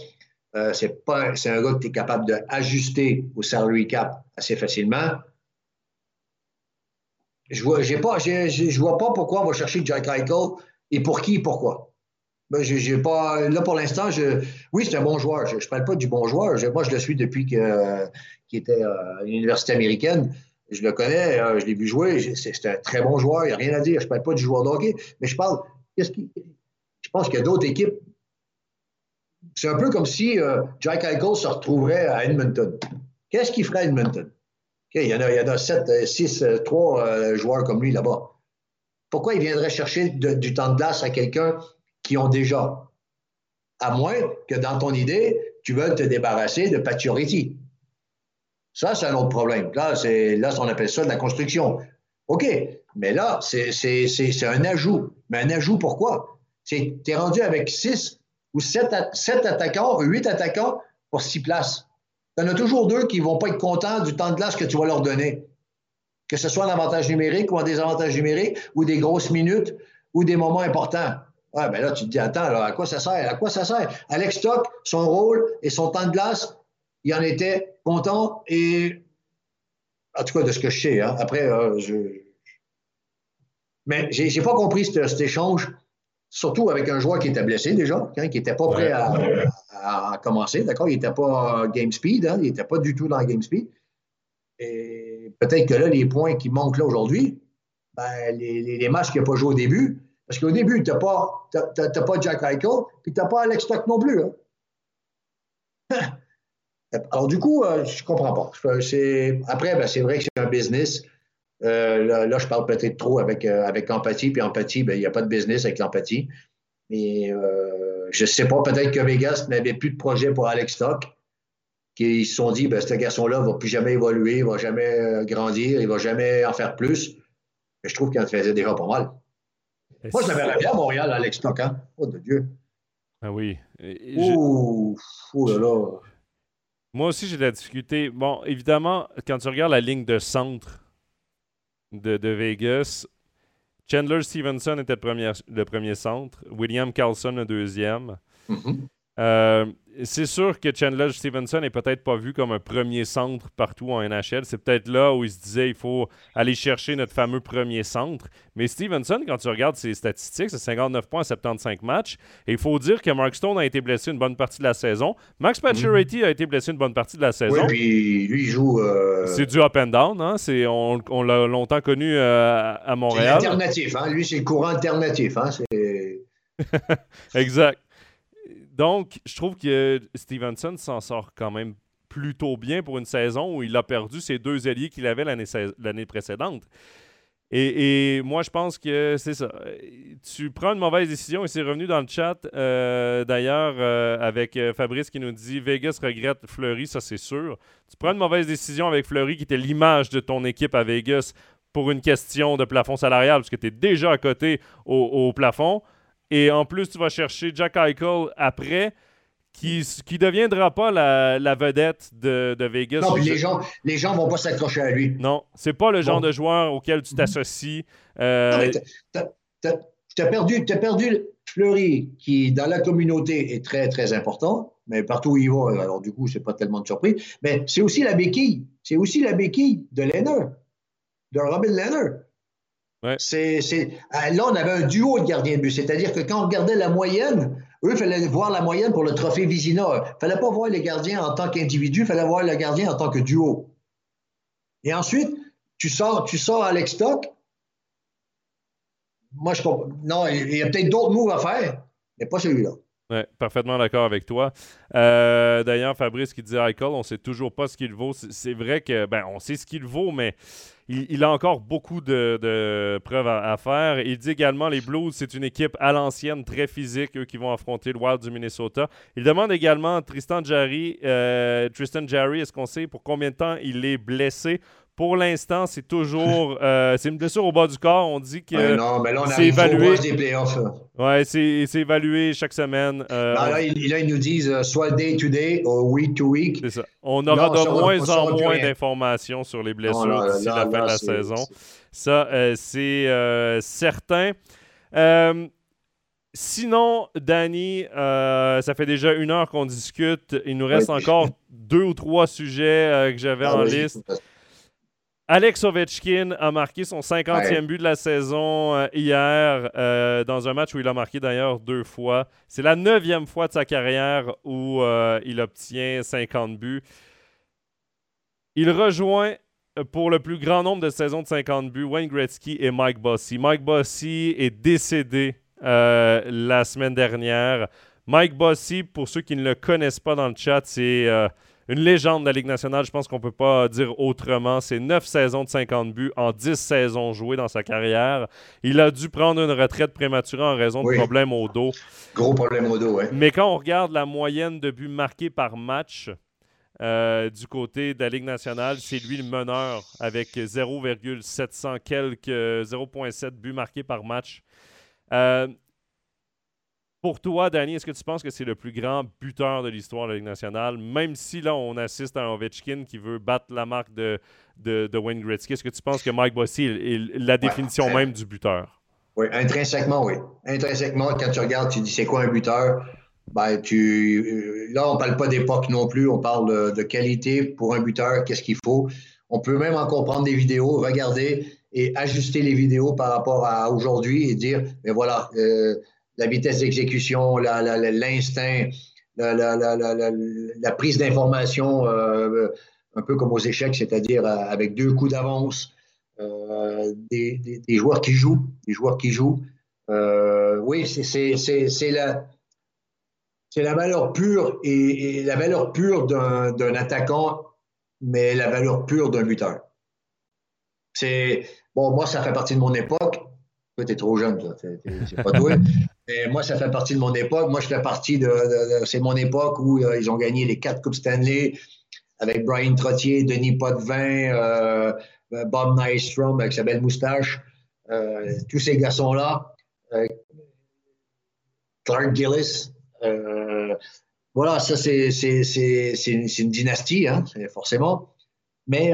c'est pas c'est un gars que tu es capable d'ajuster au salary cap assez facilement. Je vois, j'ai pas, je vois pas pourquoi on va chercher Jack Eichel et pour qui et pourquoi. Ben, j'ai pas. Là, pour l'instant, je. Oui, c'est un bon joueur. Je ne parle pas du bon joueur. moi, je le suis depuis qu'il était à l'université américaine. Je le connais, euh, je l'ai vu jouer. C'est un très bon joueur. Il n'y a rien à dire. Je ne parle pas du joueur de hockey. Mais je parle. Qu'est-ce qui. Je pense qu'il y a d'autres équipes. C'est un peu comme si euh, Jack Eichel se retrouverait à Edmonton. Qu'est-ce qu'il ferait à Edmonton? il, y en a, il y en a 7, 6, 3 joueurs comme lui là-bas. Pourquoi il viendrait chercher du temps de glace à quelqu'un qui ont déjà? À moins que dans ton idée, tu veuilles te débarrasser de Pacioretty. Ça, c'est un autre problème. Là, là, on appelle ça de la construction. OK, mais là, c'est, un ajout. Mais un ajout, pourquoi? Tu es rendu avec six ou sept, sept attaquants, huit attaquants pour six places. Tu en as toujours deux qui ne vont pas être contents du temps de glace que tu vas leur donner. Que ce soit un avantage numérique ou un désavantage numérique, ou des grosses minutes, ou des moments importants. Ouais, ben là, tu te dis, attends, à quoi ça sert? À quoi ça sert? Alex Stock, son rôle et son temps de glace, il en était content et, en tout cas, de ce que je sais, hein. après, euh, je. Mais j'ai pas compris cet, échange, surtout avec un joueur qui était blessé déjà, hein, qui n'était pas prêt à, commencer, d'accord? Il n'était pas game speed, hein, il n'était pas du tout dans game speed. Et peut-être que là, les points qui manquent là aujourd'hui, ben, les, les, les matchs qu'il n'a pas joué au début, parce qu'au début, tu n'as pas, pas Jack Eichel, puis tu n'as pas Alex Stock non plus. Hein. Alors, du coup, euh, je ne comprends pas. Après, ben, c'est vrai que c'est un business. Euh, là, je parle peut-être trop avec, euh, avec empathie, puis empathie, ben, il n'y a pas de business avec l'empathie. Mais je ne sais pas, peut-être que Vegas n'avait plus de projet pour Alex Stock, qu'ils se sont dit, ben, ce garçon-là ne va plus jamais évoluer, il ne va jamais grandir, il ne va jamais en faire plus. Mais je trouve qu'il en faisait déjà pas mal. Moi, je l'avais bien à Montréal, Alex Stock, hein? Oh, de Dieu. Ah oui. Oh, oh là là. Moi aussi, j'ai de la difficulté. Bon, évidemment, quand tu regardes la ligne de centre de, Vegas, Chandler Stevenson était le premier, centre. William Carlson le deuxième. Mhm. Euh, c'est sûr que Chandler Stevenson n'est peut-être pas vu comme un premier centre partout en NHL. C'est peut-être là où il se disait il faut aller chercher notre fameux premier centre. Mais Stevenson, quand tu regardes ses statistiques, c'est 59 points en 75 matchs. Et il faut dire que Mark Stone a été blessé une bonne partie de la saison. Max Pacioretty a été blessé une bonne partie de la saison. Oui, puis lui, il joue. euh, C'est du up and down. Hein? C'est, on on l'a longtemps connu euh, à c'est Montréal. alternatif. Hein? Lui, c'est le courant alternatif. Hein? C'est- Exact. Donc, je trouve que Stevenson s'en sort quand même plutôt bien pour une saison où il a perdu ses deux alliés qu'il avait l'année précédente. Et, moi, je pense que c'est ça. Tu prends une mauvaise décision et c'est revenu dans le chat, euh, d'ailleurs, euh, avec euh, Fabrice qui nous dit Vegas regrette Fleury, ça c'est sûr. Tu prends une mauvaise décision avec Fleury qui était l'image de ton équipe à Vegas pour une question de plafond salarial, parce que tu es déjà à côté au plafond. Et en plus, tu vas chercher Jack Eichel après, qui qui deviendra pas la, la vedette de, de Vegas. Non, les gens les gens vont pas s'accrocher à lui. non, c'est pas le genre Bon. de joueur auquel tu t'associes. Euh, t'as- t'as perdu, t'as perdu Fleury, qui dans la communauté est très, très important, mais partout où il va, alors du coup, c'est pas tellement de surprise. Mais c'est aussi la béquille. C'est aussi la béquille de Leonard, de Robin Leonard. Ah, là, on avait un duo de gardiens de but, c'est-à-dire que quand on regardait la moyenne, eux, il fallait voir la moyenne pour le trophée Vizina. Il ne fallait pas voir les gardiens en tant qu'individu, il fallait voir le gardien en tant que duo. Et ensuite, tu sors, tu sors Alex Stock, moi, je comprends. Non, il y a peut-être d'autres moves à faire, mais pas celui-là. Ouais, parfaitement d'accord avec toi. Euh, D'ailleurs, Fabrice qui dit Eichel, on sait toujours pas ce qu'il vaut. C'est- vrai que, ben, on sait ce qu'il vaut, mais il, a encore beaucoup de, de preuves à, à faire. Il dit également les Blues, c'est une équipe à l'ancienne, très physique, eux qui vont affronter le Wild du Minnesota. Il demande également Tristan Jarry, euh, Tristan Jarry, est-ce qu'on sait pour combien de temps il est blessé? Pour l'instant, c'est toujours, euh, c'est une blessure au bas du corps. On dit que, Ouais, non, mais là, on c'est évalué. au des playoffs. c'est c'est évalué chaque semaine. Euh, Non, on- là, ils, là, ils nous disent euh, soit day-to-day ou week-to-week. C'est ça. On aura Non, de on- moins en moins d'informations sur les blessures Non, là, d'ici la fin de la saison. Ça, euh, c'est certain. Sinon, Danny, euh, ça fait déjà une heure qu'on discute. Il nous reste encore deux ou trois sujets euh, que j'avais Ah, en liste. Alex Ovechkin a marqué son 50e but de la saison euh, hier euh, dans un match où il a marqué d'ailleurs deux fois. C'est la neuvième fois de sa carrière où euh, il obtient 50 buts. Il rejoint pour le plus grand nombre de saisons de 50 buts Wayne Gretzky et Mike Bossy. Mike Bossy est décédé la semaine dernière. Mike Bossy, pour ceux qui ne le connaissent pas dans le chat, c'est une légende de la Ligue nationale. Je pense qu'on ne peut pas dire autrement. C'est 9 saisons de 50 buts en 10 saisons jouées dans sa carrière. Il a dû prendre une retraite prématurée en raison de Oui. problèmes au dos. Gros problème au dos, ouais. Mais quand on regarde la moyenne de buts marqués par match euh, du côté de la Ligue nationale, c'est lui le meneur avec 0,700 quelques 0,7 buts marqués par match. Euh, pour toi, Danny, est-ce que tu penses que c'est le plus grand buteur de l'histoire de la Ligue nationale, même si là, on assiste à un Ovechkin qui veut battre la marque de, de, de Wayne Gretzky? Est-ce que tu penses que Mike Bossy est, la définition Ouais. même du buteur? Oui, intrinsèquement, oui. Intrinsèquement, quand tu regardes, tu dis c'est quoi un buteur? Ben, tu, euh, là, on ne parle pas d'époque non plus, on parle de, qualité pour un buteur, qu'est-ce qu'il faut? On peut même encore prendre des vidéos, regarder et ajuster les vidéos par rapport à aujourd'hui et dire, mais voilà, euh, la vitesse d'exécution, l'instinct, la, prise d'information, euh, un peu comme aux échecs, c'est-à-dire euh, avec deux coups d'avance, euh, des, joueurs qui jouent, des joueurs qui jouent. Oui, c'est- la, valeur pure et, et la valeur pure d'un attaquant, mais la valeur pure d'un buteur. C'est bon, moi, ça fait partie de mon époque. Toi, t'es trop jeune, toi. C'est pas toi. Mais moi, ça fait partie de mon époque. Moi, je fais partie de. de- de- c'est mon époque où euh, ils ont gagné les quatre Coupes Stanley avec Brian Trottier, Denis Potvin, euh, Bob Nystrom avec sa belle moustache. Euh, tous ces garçons-là. Clark Gillis. Voilà, ça, c'est une, une dynastie, hein, forcément. Mais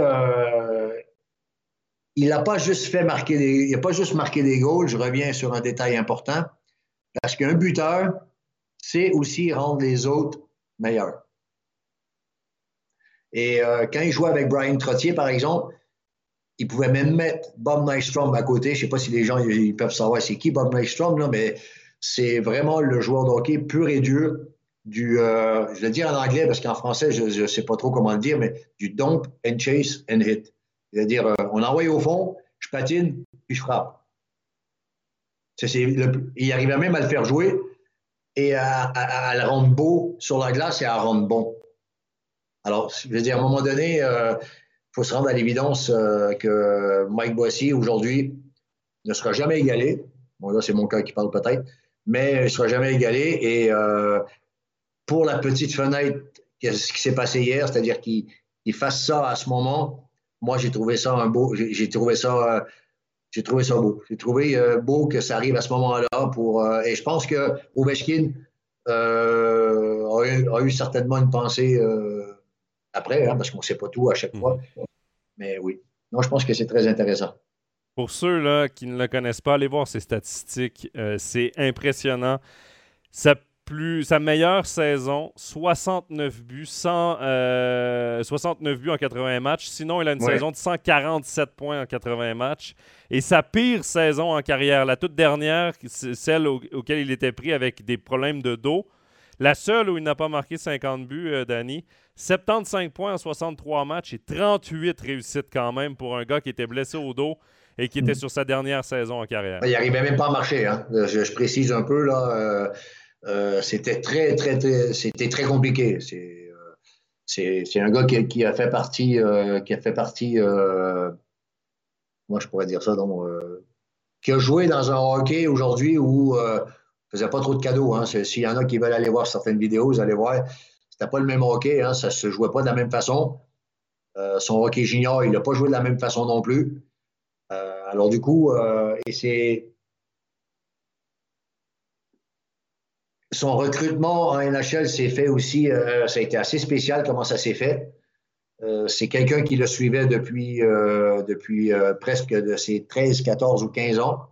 il n'a pas juste fait marquer des, il a pas juste marqué des goals. Je reviens sur un détail important. Parce qu'un buteur, c'est aussi rendre les autres meilleurs. Et euh, quand il jouait avec Brian Trottier, par exemple, il pouvait même mettre Bob Nystrom à côté. Je ne sais pas si les gens ils peuvent savoir c'est qui Bob Nystrom, là, mais c'est vraiment le joueur de hockey pur et dur du, euh, je vais le dire en anglais parce qu'en français, je ne sais pas trop comment le dire, mais du dump and chase and hit. C'est-à-dire, euh, on envoie au fond, je patine, puis je frappe. il arrivait même à le faire jouer et à, le rendre beau sur la glace et à le rendre bon. Alors, je veux dire, à un moment donné, il euh, faut se rendre à l'évidence que Mike Boissy, aujourd'hui, ne sera jamais égalé. Bon, là, c'est mon cas qui parle peut-être, mais il ne sera jamais égalé. Et pour la petite fenêtre, qui s'est passé hier, c'est-à-dire qu'il fasse ça à ce moment, moi, j'ai trouvé ça un beau, j'ai trouvé ça, euh, j'ai trouvé ça beau. J'ai trouvé euh, beau que ça arrive à ce moment-là pour, euh, et je pense que Ovechkin a eu, certainement une pensée après, hein, parce qu'on ne sait pas tout à chaque fois. Mm-hmm. Mais oui. Non, je pense que c'est très intéressant. Pour ceux là, qui ne le connaissent pas, allez voir ses statistiques. c'est impressionnant. Ça plus, sa meilleure saison, 69 buts, 69 euh, buts en 80 matchs. Sinon, il a une saison de 147 points en 80 matchs. Et sa pire saison en carrière, la toute dernière, celle auquel il était pris avec des problèmes de dos. La seule où il n'a pas marqué 50 buts, euh, Danny. 75 points en 63 matchs et 38 réussites quand même pour un gars qui était blessé au dos et qui était mm. sur sa dernière saison en carrière. Il n'arrivait même pas à marcher. Hein. Je, précise un peu. là. Euh, euh, c'était très, très, très, c'était très compliqué. C'est, euh, c'est, un gars qui, a fait partie, euh, qui a fait partie, moi je pourrais dire ça, donc, qui a joué dans un hockey aujourd'hui où ne faisait pas trop de cadeaux. Hein. S'il y en a qui veulent aller voir certaines vidéos, vous allez voir, c'était pas le même hockey, hein. ça se jouait pas de la même façon. son hockey junior, il n'a pas joué de la même façon non plus. alors du coup, et c'est son recrutement en NHL s'est fait aussi, euh, ça a été assez spécial comment ça s'est fait. Euh, c'est quelqu'un qui le suivait depuis, euh, depuis presque de ses 13, 14 ou 15 ans,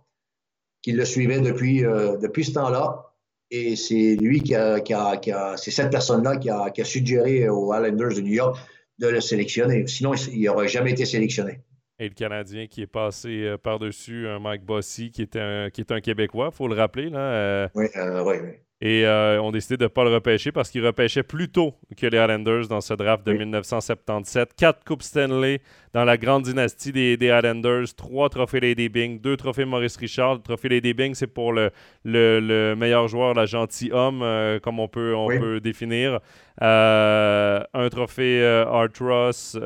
qui le suivait depuis, depuis ce temps-là. Et c'est lui qui a, qui a, c'est cette personne-là qui a, qui a suggéré aux Islanders de New York de le sélectionner. Sinon, il n'aurait jamais été sélectionné. Et le Canadien qui est passé par-dessus un Mike Bossy, qui est un, qui est un Québécois, il faut le rappeler. Là, oui, oui, oui. Et euh, ont décidé de ne pas le repêcher parce qu'il repêchait plus tôt que les Islanders dans ce draft de 1977. Quatre Coupes Stanley dans la grande dynastie des, des Islanders, trois trophées Lady Bing, deux trophées Maurice Richard. Le trophée Lady Bing, c'est pour le, le, meilleur joueur, la gentil-homme, euh, comme on peut, on peut définir. Euh, un trophée Art Ross.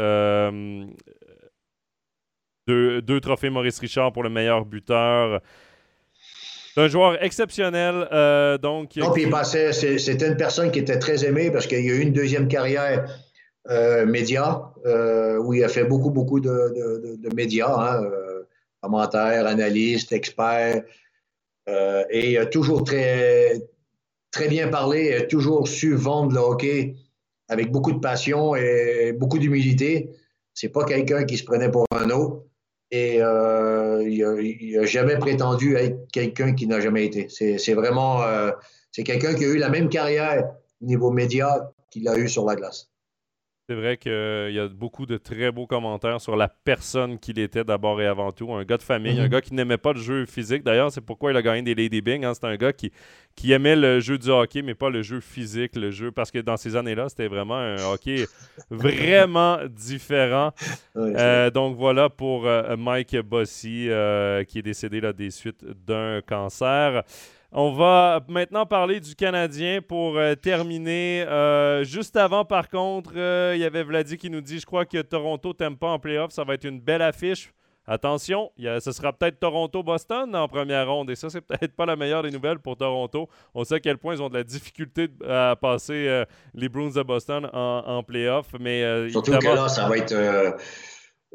Deux, deux, trophées Maurice Richard pour le meilleur buteur. C'est un joueur exceptionnel. Euh, donc, non, puis c'était une personne qui était très aimée parce qu'il y a eu une deuxième carrière euh, média euh, où il a fait beaucoup, beaucoup de, médias, hein, commentaires, analystes, experts. et il a toujours très, très bien parlé, a toujours su vendre le hockey avec beaucoup de passion et beaucoup d'humilité. C'est pas quelqu'un qui se prenait pour un autre. Et euh, il n'a jamais prétendu être quelqu'un qui n'a jamais été. C'est vraiment euh, c'est quelqu'un qui a eu la même carrière au niveau média qu'il a eu sur la glace. C'est vrai qu'il y a beaucoup de très beaux commentaires sur la personne qu'il était d'abord et avant tout. Un gars de famille, un mhm. gars qui n'aimait pas le jeu physique. D'ailleurs, c'est pourquoi il a gagné des Lady Bing. Hein. C'est un gars qui, qui aimait le jeu du hockey, mais pas le jeu physique, le jeu. Parce que dans ces années-là, c'était vraiment un hockey vraiment différent. Euh, donc voilà pour euh, Mike Bossy, euh, qui est décédé là, des suites d'un cancer. On va maintenant parler du Canadien pour euh, terminer. Euh, juste avant, par contre, euh, il y avait Vladi qui nous dit Je crois que Toronto t'aime pas en playoff. Ça va être une belle affiche. Attention, ce sera peut-être Toronto-Boston en première ronde. Et ça, c'est peut-être pas la meilleure des nouvelles pour Toronto. On sait à quel point ils ont de la difficulté à passer les Bruins de Boston en, en playoff. Mais, Surtout que là, ça va être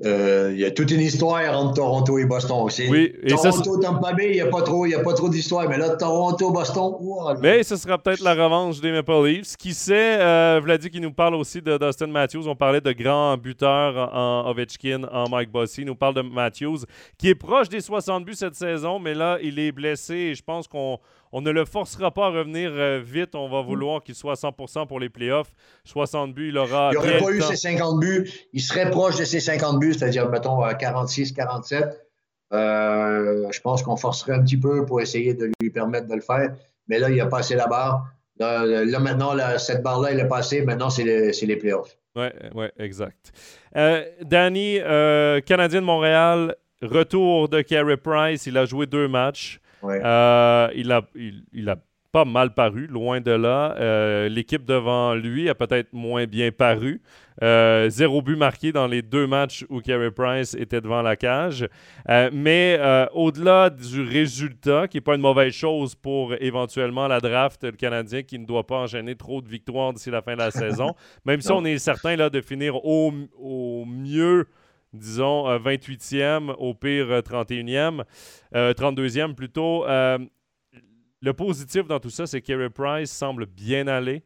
euh, il y a toute une histoire entre Toronto et Boston. Oui, et Toronto, Tampa Bay, il n'y a pas trop, trop d'histoire. Mais là, Toronto, Boston, Mais ce sera peut-être la revanche des Maple Leafs. Qui sait, euh, Vladi qui nous parle aussi de Dustin Matthews. On parlait de grands buteurs en Ovechkin, en Mike Bossy. Il nous parle de Matthews, qui est proche des 60 buts cette saison, mais là, il est blessé et je pense qu'on on ne le forcera pas à revenir euh, vite. On va vouloir qu'il soit à 100% pour les playoffs. 60 buts, il aura. Il n'aurait pas eu ses 50 buts. Il serait proche de ses 50 buts, c'est-à-dire, mettons, 46, 47. Euh, je pense qu'on forcerait un petit peu pour essayer de lui permettre de le faire. Mais là, il a passé la barre. Là, maintenant, cette barre-là, elle est passée. Maintenant, c'est les, playoffs. Oui, ouais, exact. Euh, Danny, Canadien de Montréal, retour de Carey Price. Il a joué deux matchs. Euh, il, a, il, a pas mal paru, loin de là. Euh, l'équipe devant lui a peut-être moins bien paru. Euh, zéro but marqué dans les deux matchs où Carey Price était devant la cage. mais au-delà du résultat, qui n'est pas une mauvaise chose pour éventuellement la draft, le Canadien qui ne doit pas enchaîner trop de victoires d'ici la fin de la saison, même si on est certain là, de finir au, au mieux disons 28e, euh, au pire 31e, euh, 32e euh, plutôt. le positif dans tout ça, c'est que Kerry Price semble bien aller.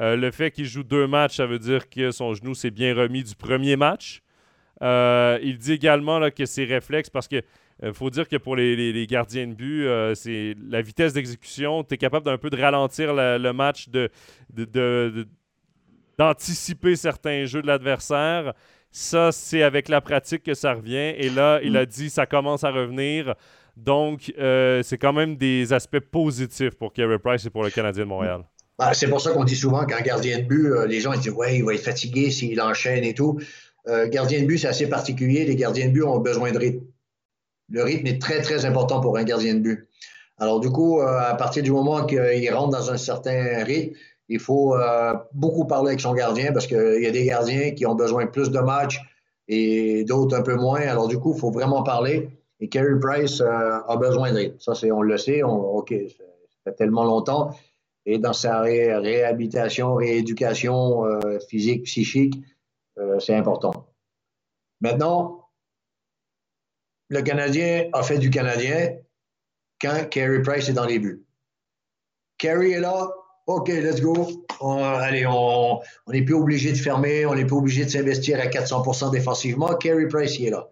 le fait qu'il joue deux matchs, ça veut dire que son genou s'est bien remis du premier match. il dit également que ses réflexes, parce que faut dire que pour les, gardiens de but, c'est la vitesse d'exécution. Tu es capable d'un peu de ralentir le match, de, d'anticiper certains jeux de l'adversaire. Ça, c'est avec la pratique que ça revient. Et là, il a dit ça commence à revenir. Donc, euh, c'est quand même des aspects positifs pour Kerry Price et pour le Canadien de Montréal. Ah, c'est pour ça qu'on dit souvent qu'un gardien de but, euh, les gens ils disent Ouais, il va être fatigué s'il enchaîne et tout. Euh, gardien de but, c'est assez particulier. Les gardiens de but ont besoin de rythme. Le rythme est très, très important pour un gardien de but. Alors, du coup, à partir du moment qu'il rentre dans un certain rythme, il faut euh, beaucoup parler avec son gardien parce qu'il y a des gardiens qui ont besoin de plus de matchs et d'autres un peu moins. Alors, du coup, il faut vraiment parler. Et Kerry Price euh, a besoin d'aide. Ça, on le sait. OK, ça fait tellement longtemps. Et dans sa réhabilitation, rééducation euh, physique, psychique, c'est important. Maintenant, le Canadien a fait du Canadien quand Kerry Price est dans les buts. Kerry est là, OK, let's go. allez, on n'est plus obligé de fermer, on n'est plus obligé de s'investir à 400% défensivement. Carey Price, il est là.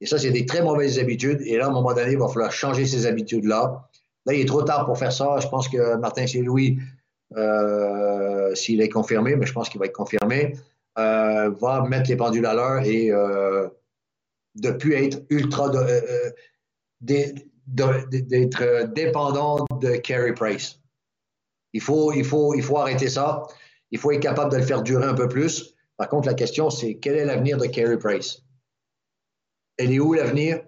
Et ça, c'est des très mauvaises habitudes. Et là, à un moment donné, il va falloir changer ces habitudes-là. Là, il est trop tard pour faire ça. Je pense que Martin Saint-Louis, euh, s'il est confirmé, mais je pense qu'il va être confirmé, euh, va mettre les pendules à l'heure et euh, de plus être ultra. d'être dépendant de Carey Price. Il faut, il, faut, il faut arrêter ça. Il faut être capable de le faire durer un peu plus. Par contre, la question, c'est quel est l'avenir de Carey Price? Elle est où l'avenir?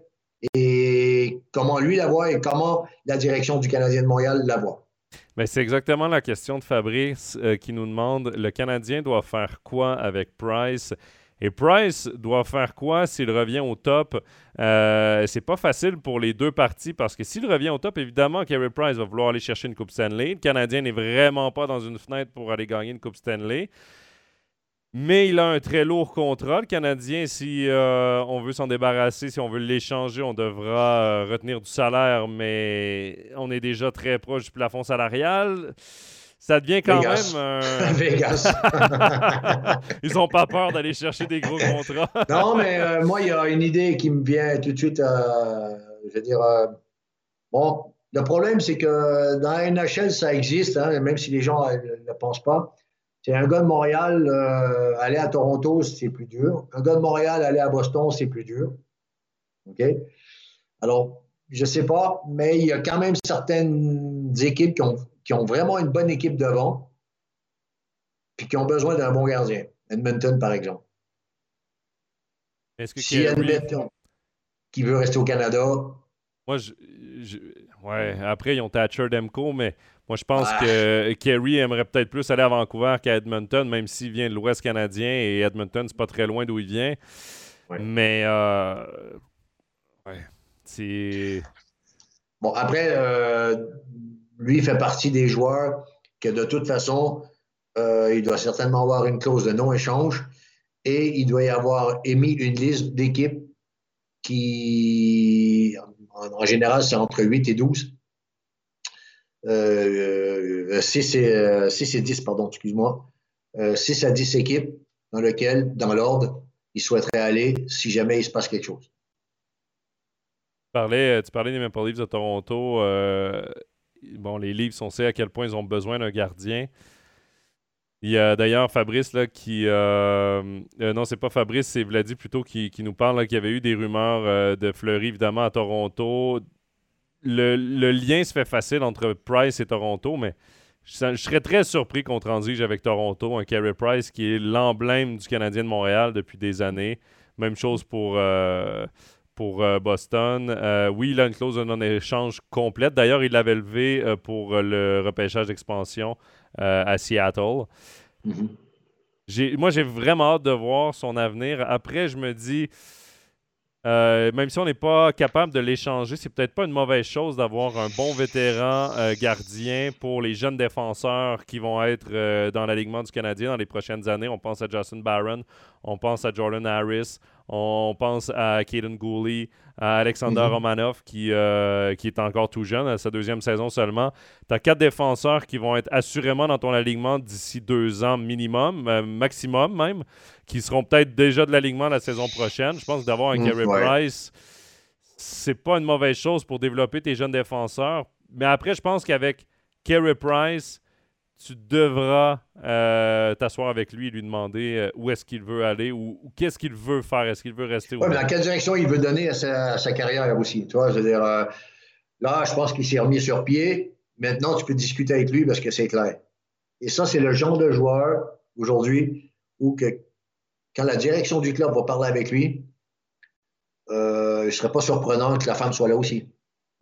Et comment lui la voit et comment la direction du Canadien de Montréal la voit? Mais c'est exactement la question de Fabrice euh, qui nous demande le Canadien doit faire quoi avec Price? Et Price doit faire quoi s'il revient au top? Euh, c'est pas facile pour les deux parties parce que s'il revient au top, évidemment, Kerry Price va vouloir aller chercher une Coupe Stanley. Le Canadien n'est vraiment pas dans une fenêtre pour aller gagner une Coupe Stanley. Mais il a un très lourd contrat. Le Canadien, si euh, on veut s'en débarrasser, si on veut l'échanger, on devra euh, retenir du salaire, mais on est déjà très proche du plafond salarial ça devient quand même. Vegas. Ils n'ont pas peur d'aller chercher des gros contrats. non, mais euh, moi, il y a une idée qui me vient tout de suite. Euh, je veux dire, euh, bon, le problème, c'est que dans la NHL, ça existe, hein, même si les gens ne pensent pas. C'est un gars de Montréal, aller à Toronto, c'est plus dur. Un gars de Montréal, aller à Boston, c'est plus dur. OK? Alors, je ne sais pas, mais il y a quand même certaines équipes qui ont qui ont vraiment une bonne équipe devant, puis qui ont besoin d'un bon gardien. Edmonton, par exemple. Est-ce que si Edmonton, qui veut rester au Canada. Moi, je, ouais. Après, ils ont Thatcher Demko, mais moi, je pense que Kerry aimerait peut-être plus aller à Vancouver qu'à Edmonton, même s'il vient de l'Ouest canadien et Edmonton, c'est pas très loin d'où il vient. Mais, euh, ouais, c'est. Bon, après, euh, lui fait partie des joueurs que de toute façon, euh, il doit certainement avoir une clause de non-échange. et il doit y avoir émis une liste d'équipes qui, en, général, c'est entre 8 et 12. Euh, 6, et, 6 et 10, pardon, excuse-moi. 6 à 10 équipes dans lesquelles, dans l'ordre, il souhaiterait aller si jamais il se passe quelque chose. Tu parlais, tu parlais des Maple Leafs de Toronto. Euh, bon, les Leafs, on sait à quel point ils ont besoin d'un gardien. Il y a d'ailleurs Fabrice là, qui. Euh, euh, non, c'est pas Fabrice, c'est Vladi plutôt qui, nous parle qu'il y avait eu des rumeurs de Fleury, évidemment, à Toronto. Le, lien se fait facile entre Price et Toronto, mais je, serais très surpris qu'on transige avec Toronto, un Carey Price qui est l'emblème du Canadien de Montréal depuis des années. Même chose pour pour euh, Boston. Euh, oui, il a une clause de non-échange complète. D'ailleurs, il l'avait levé euh, pour le repêchage d'expansion à Seattle. Mm-hmm. Moi, j'ai vraiment hâte de voir son avenir. Après, je me dis, même si on n'est pas capable de l'échanger, c'est peut-être pas une mauvaise chose d'avoir un bon vétéran gardien pour les jeunes défenseurs qui vont être dans l'alignement du Canadien dans les prochaines années. On pense à Justin Barron, on pense à Jordan Harris, on pense à Kaden Gooley, à Alexander mhm. Romanov, qui, euh, qui est encore tout jeune, à sa deuxième saison seulement. Tu as quatre défenseurs qui vont être assurément dans ton alignement d'ici deux ans minimum, euh, maximum même, qui seront peut-être déjà de l'alignement la saison prochaine. Je pense que d'avoir un mm, Carey Price, c'est pas une mauvaise chose pour développer tes jeunes défenseurs. Mais après, je pense qu'avec Carey Price, tu devras euh, t'asseoir avec lui et lui demander euh, où est-ce qu'il veut aller ou, qu'est-ce qu'il veut faire? Est-ce qu'il veut rester Oui, mais dans quelle direction il veut donner à sa, carrière aussi. Tu vois, je veux dire, euh, là, je pense qu'il s'est remis sur pied. Maintenant, tu peux discuter avec lui parce que c'est clair. Et ça, c'est le genre de joueur aujourd'hui où que, quand la direction du club va parler avec lui, il ne serait pas surprenant que la femme soit là aussi.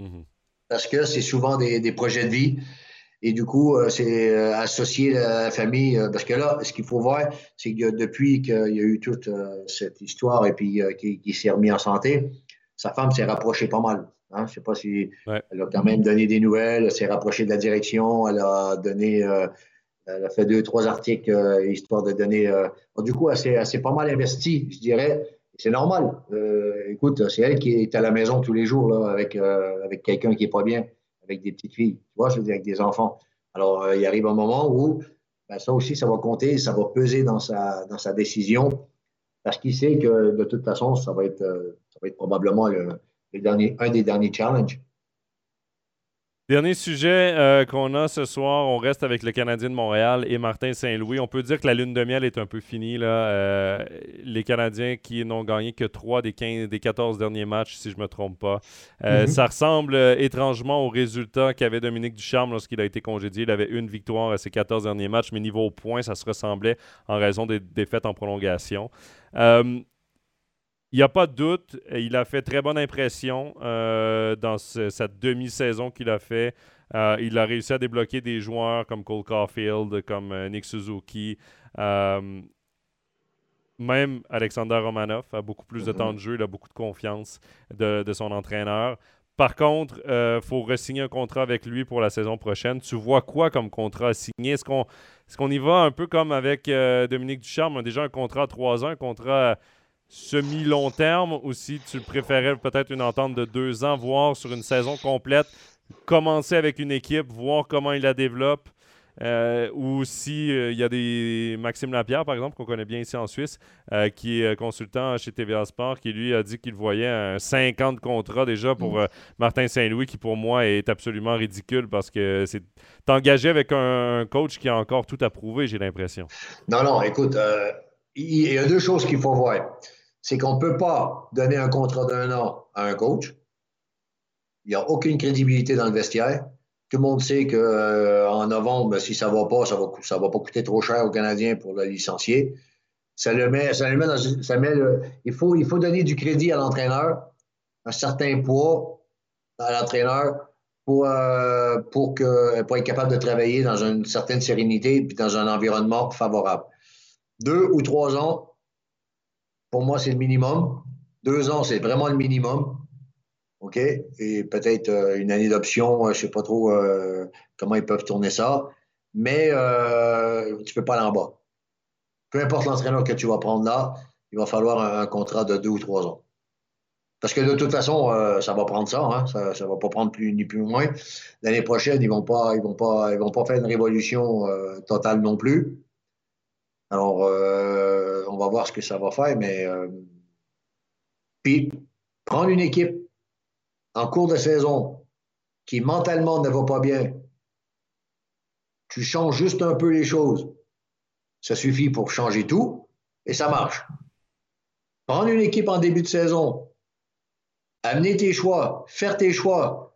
Mm-hmm. Parce que c'est souvent des projets de vie. Et du coup, euh, c'est euh, associer la famille. Euh, parce que là, ce qu'il faut voir, c'est que depuis qu'il y a eu toute cette histoire et puis qu'il s'est remis en santé, sa femme s'est rapprochée pas mal. Hein? Je ne sais pas si elle a quand même donné des nouvelles, elle s'est rapprochée de la direction, elle a donné, elle a fait deux, trois articles histoire de donner. du coup, elle s'est pas mal investie, je dirais. C'est normal. écoute, c'est elle qui est à la maison tous les jours là, avec, avec quelqu'un qui n'est pas bien avec des petites filles, tu vois, je veux dire, avec des enfants. Alors, euh, il arrive un moment où ben, ça aussi, ça va compter, ça va peser dans sa, dans sa décision, parce qu'il sait que de toute façon, ça va être, euh, ça va être probablement le, dernier, un des derniers challenges. Dernier sujet euh, qu'on a ce soir, on reste avec le Canadien de Montréal et Martin Saint-Louis. On peut dire que la lune de miel est un peu finie. Là. Euh, les Canadiens qui n'ont gagné que 3 des, 15, des 14 derniers matchs, si je ne me trompe pas. Euh, mhm. Ça ressemble étrangement au résultat qu'avait Dominique Ducharme lorsqu'il a été congédié. Il avait une victoire à ses 14 derniers matchs, mais niveau points, ça se ressemblait en raison des défaites en prolongation. Il n'y a pas de doute, il a fait très bonne impression euh, dans cette demi-saison qu'il a fait. Euh, il a réussi à débloquer des joueurs comme Cole Caulfield, comme euh, Nick Suzuki. même Alexander Romanov a beaucoup plus de temps de jeu, il a beaucoup de confiance de, son entraîneur. Par contre, il faut re-signer un contrat avec lui pour la saison prochaine. Tu vois quoi comme contrat signé? Est-ce qu'on est y va un peu comme avec Dominique Ducharme? On a déjà un contrat à trois ans, un contrat semi-long terme ou si tu préférais peut-être une entente de deux ans, voir sur une saison complète, commencer avec une équipe, voir comment il la développe. Euh, ou si euh, il y a des Maxime Lapierre par exemple qu'on connaît bien ici en Suisse euh, qui est consultant chez TVA Sport qui lui a dit qu'il voyait un 50 contrats déjà pour mm. Martin Saint-Louis qui pour moi est absolument ridicule parce que c'est engagé avec un, coach qui a encore tout à prouver j'ai l'impression. Non non écoute il y a deux choses qu'il faut voir c'est qu'on ne peut pas donner un contrat d'un an à un coach. Il n'y a aucune crédibilité dans le vestiaire. Tout le monde sait qu'en euh, novembre, si ça ne va pas, ça ne va, pas coûter trop cher aux Canadiens pour le licencier. Ça le met, ça le met ça met il, faut, il faut donner du crédit à l'entraîneur, un certain poids à l'entraîneur pour, euh, pour, pour être capable de travailler dans une certaine sérénité et dans un environnement favorable. Deux ou trois ans, pour moi, c'est le minimum. Deux ans, c'est vraiment le minimum. OK? Et peut-être euh, une année d'option, euh, je ne sais pas trop euh, comment ils peuvent tourner ça. Mais tu ne peux pas aller en bas. peu importe l'entraîneur que tu vas prendre là, il va falloir un, contrat de deux ou trois ans. Parce que de toute façon, ça va prendre ça, hein. ça ne va pas prendre plus ni plus moins. L'année prochaine, ils ne vont, pas, ils vont, pas, ils vont pas faire une révolution totale non plus. Alors, on va voir ce que ça va faire, mais puis prendre une équipe en cours de saison qui mentalement ne va pas bien, tu changes juste un peu les choses. Ça suffit pour changer tout et ça marche. Prendre une équipe en début de saison, amener tes choix, faire tes choix,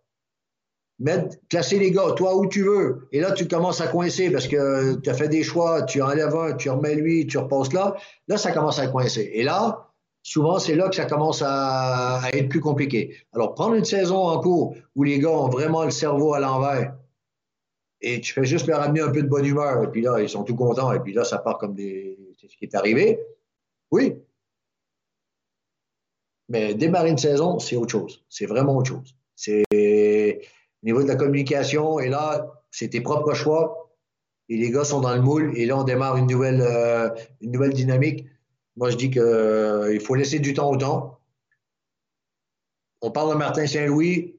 mettre, classer les gars, toi où tu veux. Et là, tu commences à coincer parce que tu as fait des choix, tu enlèves un, tu remets lui, tu repasses là. Là, ça commence à coincer. Et là, souvent, c'est là que ça commence à, à, être plus compliqué. Alors, prendre une saison en cours où les gars ont vraiment le cerveau à l'envers, et tu fais juste leur amener un peu de bonne humeur, et puis là, ils sont tout contents, et puis là, ça part comme des. C'est ce qui est arrivé. Oui. Mais démarrer une saison, c'est autre chose. C'est vraiment autre chose. C'est au niveau de la communication, et là, c'est tes propres choix, et les gars sont dans le moule, et là, on démarre une nouvelle, euh, une nouvelle dynamique. Moi, je dis qu'il euh, faut laisser du temps au temps. On parle de Martin Saint-Louis,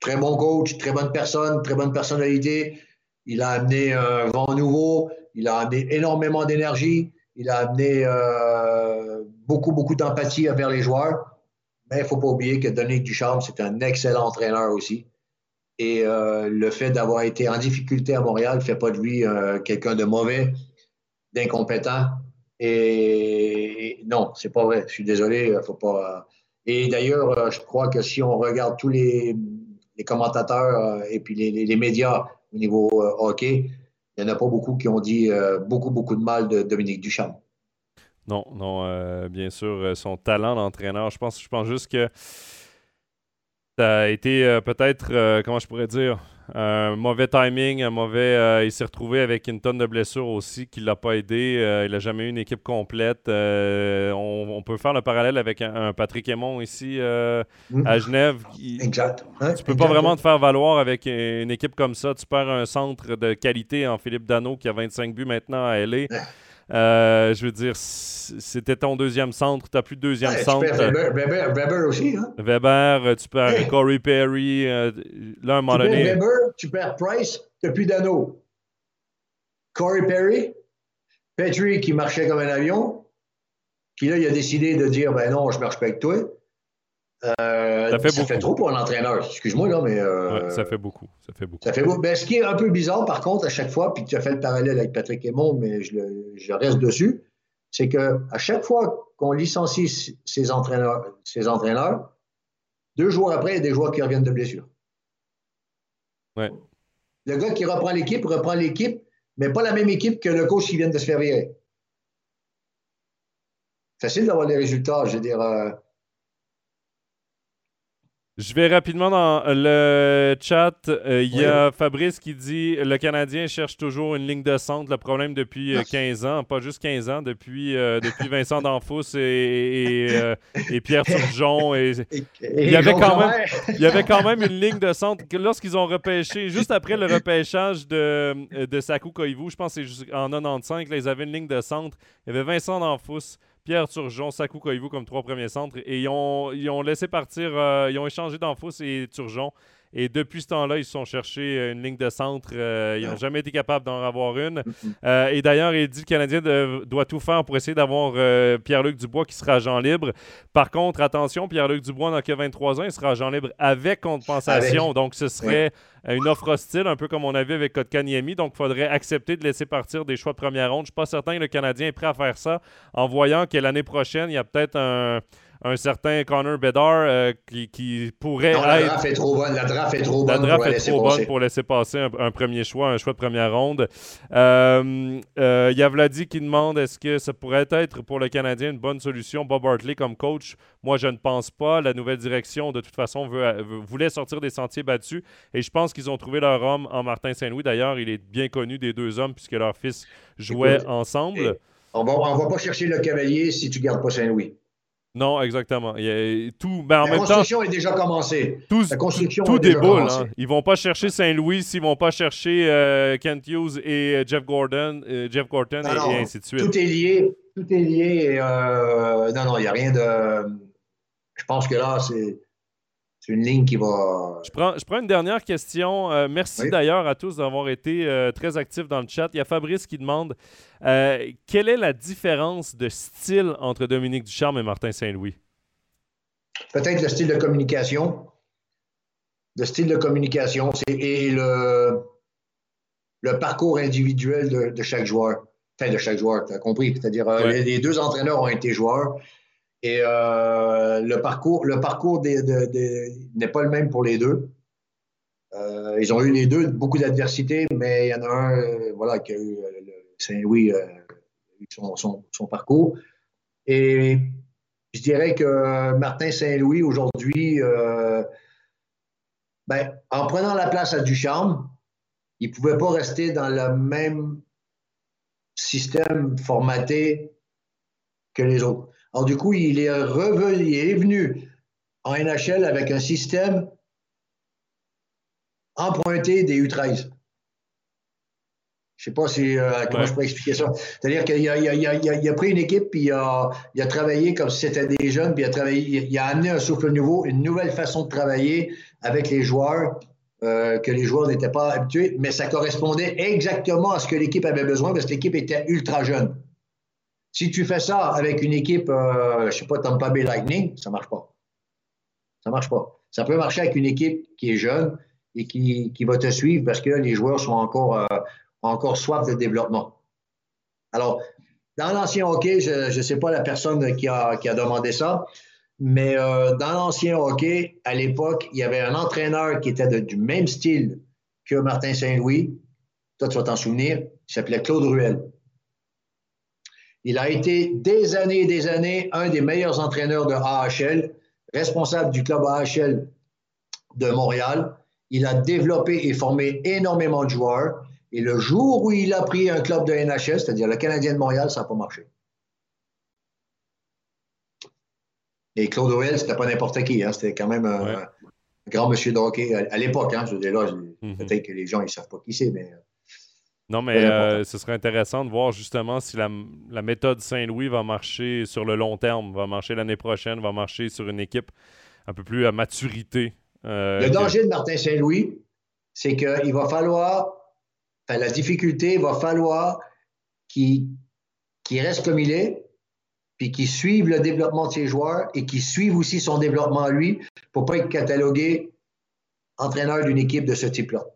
très bon coach, très bonne personne, très bonne personnalité. Il a amené un vent nouveau, il a amené énormément d'énergie, il a amené euh, beaucoup, beaucoup d'empathie envers les joueurs. Mais il ne faut pas oublier que Dominique Ducharme, c'est un excellent entraîneur aussi. Et euh, le fait d'avoir été en difficulté à Montréal ne fait pas de lui euh, quelqu'un de mauvais, d'incompétent. Et, non, c'est pas vrai. Je suis désolé, faut pas. Et d'ailleurs, je crois que si on regarde tous les, commentateurs et puis les médias au niveau euh, hockey, il n'y en a pas beaucoup qui ont dit euh, beaucoup, beaucoup de mal de Dominique Duchamp. Non, non, euh, bien sûr, son talent d'entraîneur, je pense, je pense juste que ça a été peut-être, comment je pourrais dire, un mauvais timing, un mauvais. Euh, il s'est retrouvé avec une tonne de blessures aussi qui ne l'a pas aidé. Euh, il n'a jamais eu une équipe complète. Euh, on, peut faire le parallèle avec un, Patrick Aymon ici mm. à Genève. exact. Tu tu peux pas vraiment te faire valoir avec une équipe comme ça. Tu perds un centre de qualité en Philippe Dano qui a 25 buts maintenant à LA. Euh, je veux dire, c'était ton deuxième centre. Tu n'as plus de deuxième centre. Tu perds Weber, Weber, aussi. Hein? Weber, tu perds Corey Perry. Euh, là, à un moment tu donné. Perds Weber, tu perds Price, tu n'as plus d'anneau. Corey Perry, Petrie qui marchait comme un avion, qui là, il a décidé de dire ben non, je ne marche pas avec toi. Euh, ça, fait, trop pour un entraîneur. Excuse-moi, là, mais. Euh, ça fait beaucoup. Ça fait beaucoup. Ça fait beaucoup. Ben, ce qui est un peu bizarre, par contre, à chaque fois, puis tu as fait le parallèle avec Patrick Aymon, mais je, je reste dessus, c'est qu'à chaque fois qu'on licencie ces entraîneurs, ces entraîneurs, deux jours après, il y a des joueurs qui reviennent de blessure. Ouais. Le gars qui reprend l'équipe reprend l'équipe, mais pas la même équipe que le coach qui vient de se faire virer. Facile d'avoir les résultats. Je veux dire. Euh, je vais rapidement dans le chat. Euh, il y a Fabrice qui dit Le Canadien cherche toujours une ligne de centre. Le problème depuis 15 euh, ans, pas juste 15 ans, depuis, euh, depuis Vincent Danfous et, et, Pierre Turgeon. Et, il, y avait quand même, il y avait quand même une ligne de centre. Lorsqu'ils ont repêché, juste après le repêchage de, de Saku Koivu, je pense que c'est en 95, là, ils avaient une ligne de centre. Il y avait Vincent Danfous. Pierre Turgeon, Sakou Koivu comme trois premiers centres. Et ils ont, ils ont laissé partir, euh, ils ont échangé d'Anfos et Turgeon. Et depuis ce temps-là, ils se sont cherchés euh, une ligne de centre. Euh, ils n'ont jamais été capables d'en avoir une. et d'ailleurs, il dit que le Canadien doit tout faire pour essayer d'avoir Pierre-Luc Dubois qui sera agent libre. Par contre, attention, Pierre-Luc Dubois n'a que 23 ans, il sera agent libre avec compensation. Donc, ce serait une offre hostile, un peu comme on avait avec Kotkaniemi. Donc, il faudrait accepter de laisser partir des choix de première ronde. Je ne suis pas certain que le Canadien est prêt à faire ça en voyant que l'année prochaine, il y a peut-être un un certain Connor Bedard euh, qui, qui, pourrait non, la Draft est trop bonne. La draft est trop bonne, pour, est trop bonne pour laisser passer un, premier choix, un choix de première ronde. Euh, euh, il y a Vladi qui demande est-ce que ça pourrait être pour le Canadien une bonne solution, Bob Hartley comme coach. Moi, je ne pense pas. La nouvelle direction, de toute façon, veut, voulait sortir des sentiers battus. Et je pense qu'ils ont trouvé leur homme en Martin Saint-Louis. D'ailleurs, il est bien connu des deux hommes puisque leur fils jouait ensemble. On va, on va pas chercher le cavalier si tu gardes pas Saint-Louis. Non, exactement. tout, ben, en la même construction est déjà commencée. Tout, la construction tout, déboule. Hein. Ils vont pas chercher Saint-Louis s'ils vont pas chercher euh, Kent Hughes et euh, Jeff Gordon, euh, Jeff Gordon et, ainsi de suite. Tout est lié. Tout est lié. non, non, il n'y a rien de. Je pense que là, c'est c'est une ligne qui va. Je prends, je prends une dernière question. Euh, merci d'ailleurs à tous d'avoir été euh, très actifs dans le chat. Il y a Fabrice qui demande euh, quelle est la différence de style entre Dominique Ducharme et Martin Saint-Louis? Peut-être le style de communication. Le style de communication et le, le parcours individuel de, chaque joueur. Enfin, de chaque joueur, tu as compris. C'est-à-dire, les deux entraîneurs ont été joueurs. Et euh, le parcours, le parcours n'est pas le même pour les deux. Euh, ils ont eu les deux beaucoup d'adversité, mais il y en a un euh, voilà, qui a eu Saint-Louis son, son, son, parcours. Et je dirais que Martin Saint-Louis, aujourd'hui, ben, en prenant la place à Ducharme, il ne pouvait pas rester dans le même système formaté que les autres. Alors, du coup, il est revenu, il est venu en NHL avec un système emprunté des U13. Je ne sais pas si, euh, comment je peux expliquer ça. C'est-à-dire qu'il a, il a, pris une équipe, puis il a, travaillé comme si c'était des jeunes, puis il a, travaillé, il a amené un souffle nouveau, une nouvelle façon de travailler avec les joueurs euh, que les joueurs n'étaient pas habitués, mais ça correspondait exactement à ce que l'équipe avait besoin parce que l'équipe était ultra jeune. Si tu fais ça avec une équipe, euh, je ne sais pas, Tampa Bay Lightning, ça ne marche pas. Ça ne marche pas. Ça peut marcher avec une équipe qui est jeune et qui, va te suivre parce que les joueurs sont encore, euh, encore soif de développement. Alors, dans l'ancien hockey, je ne sais pas la personne qui a, demandé ça, mais euh, dans l'ancien hockey, à l'époque, il y avait un entraîneur qui était du même style que Martin Saint-Louis. Toi, tu vas t'en souvenir. Il s'appelait Claude Ruel. Il a été des années et des années un des meilleurs entraîneurs de AHL, responsable du club AHL de Montréal. Il a développé et formé énormément de joueurs. Et le jour où il a pris un club de NHL, c'est-à-dire le Canadien de Montréal, ça n'a pas marché. Et Claude Oel, c'était pas n'importe qui. Hein. C'était quand même un, grand monsieur de hockey à, l'époque. Hein. Je veux dire, là, mm-hmm. peut-être que les gens ne savent pas qui c'est, mais non, mais euh, ce serait intéressant de voir justement si la, méthode Saint-Louis va marcher sur le long terme, va marcher l'année prochaine, va marcher sur une équipe un peu plus à maturité. Euh, le danger de Martin Saint-Louis, c'est qu'il va falloir, enfin, la difficulté, il va falloir qu'il reste comme il est, puis qu'il suive le développement de ses joueurs et qu'il suive aussi son développement à lui pour ne pas être catalogué entraîneur d'une équipe de ce type-là.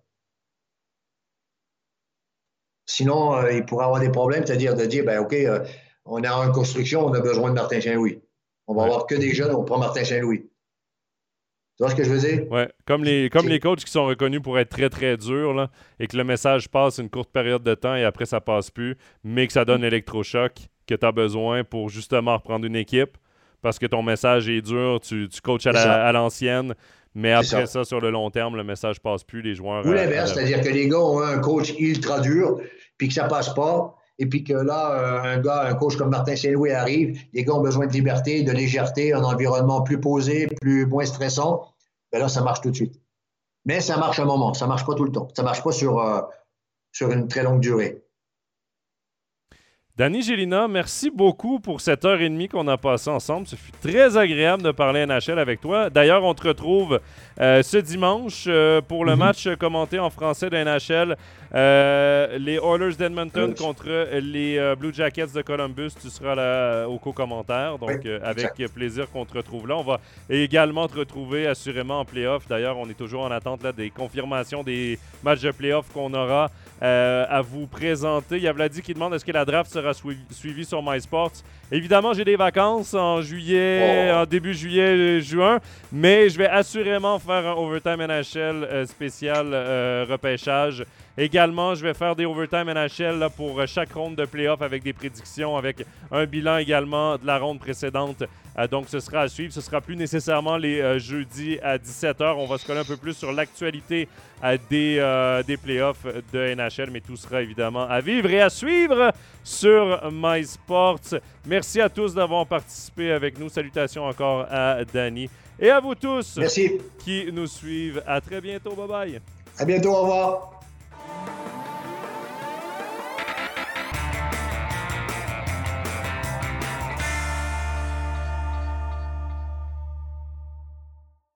Sinon, euh, il pourrait avoir des problèmes, c'est-à-dire de dire, ben, OK, euh, on est en construction, on a besoin de Martin Saint-Louis. On va avoir que des jeunes, on prend Martin Saint-Louis. Tu vois ce que je veux dire? Oui, comme les, comme les coachs qui sont reconnus pour être très, très durs, là, et que le message passe une courte période de temps et après ça passe plus, mais que ça donne l'électrochoc que tu as besoin pour justement reprendre une équipe parce que ton message est dur, tu, tu coaches à l'ancienne, mais après ça. sur le long terme, le message passe plus, les joueurs. Ou euh, l'inverse, c'est-à-dire que les gars ont un coach ultra dur, puis que ça passe pas, et puis que là, euh, un gars, un coach comme Martin Saint-Louis arrive, les gars ont besoin de liberté, de légèreté, un environnement plus posé, plus moins stressant, ben là, ça marche tout de suite. Mais ça marche un moment, ça marche pas tout le temps. Ça marche pas sur, euh, sur une très longue durée. Danny Gélina, merci beaucoup pour cette heure et demie qu'on a passée ensemble. Ce fut très agréable de parler NHL avec toi. D'ailleurs, on te retrouve euh, ce dimanche euh, pour le mhm. match commenté en français de NHL. Euh, les Oilers d'Edmonton contre les Blue Jackets de Columbus. Tu seras là au co-commentaire. Donc, avec plaisir qu'on te retrouve là. On va également te retrouver assurément en playoff. D'ailleurs, on est toujours en attente là, des confirmations des matchs de playoff qu'on aura à vous présenter. Il y a Vladi qui demande est-ce que la draft sera suivie sur MySports? Évidemment, j'ai des vacances en juillet, oh. en début juillet, juin, mais je vais assurément faire un Overtime NHL euh, spécial euh, repêchage Également, je vais faire des overtime NHL là, pour chaque ronde de playoff avec des prédictions, avec un bilan également de la ronde précédente. Euh, donc, ce sera à suivre. Ce sera plus nécessairement les euh, jeudis à 17h. On va se coller un peu plus sur l'actualité euh, des, des playoffs de NHL, mais tout sera évidemment à vivre et à suivre sur MySports. Merci à tous d'avoir participé avec nous. Salutations encore à Danny et à vous tous Merci. qui nous suivent. À très bientôt. Bye bye. À bientôt. Au revoir.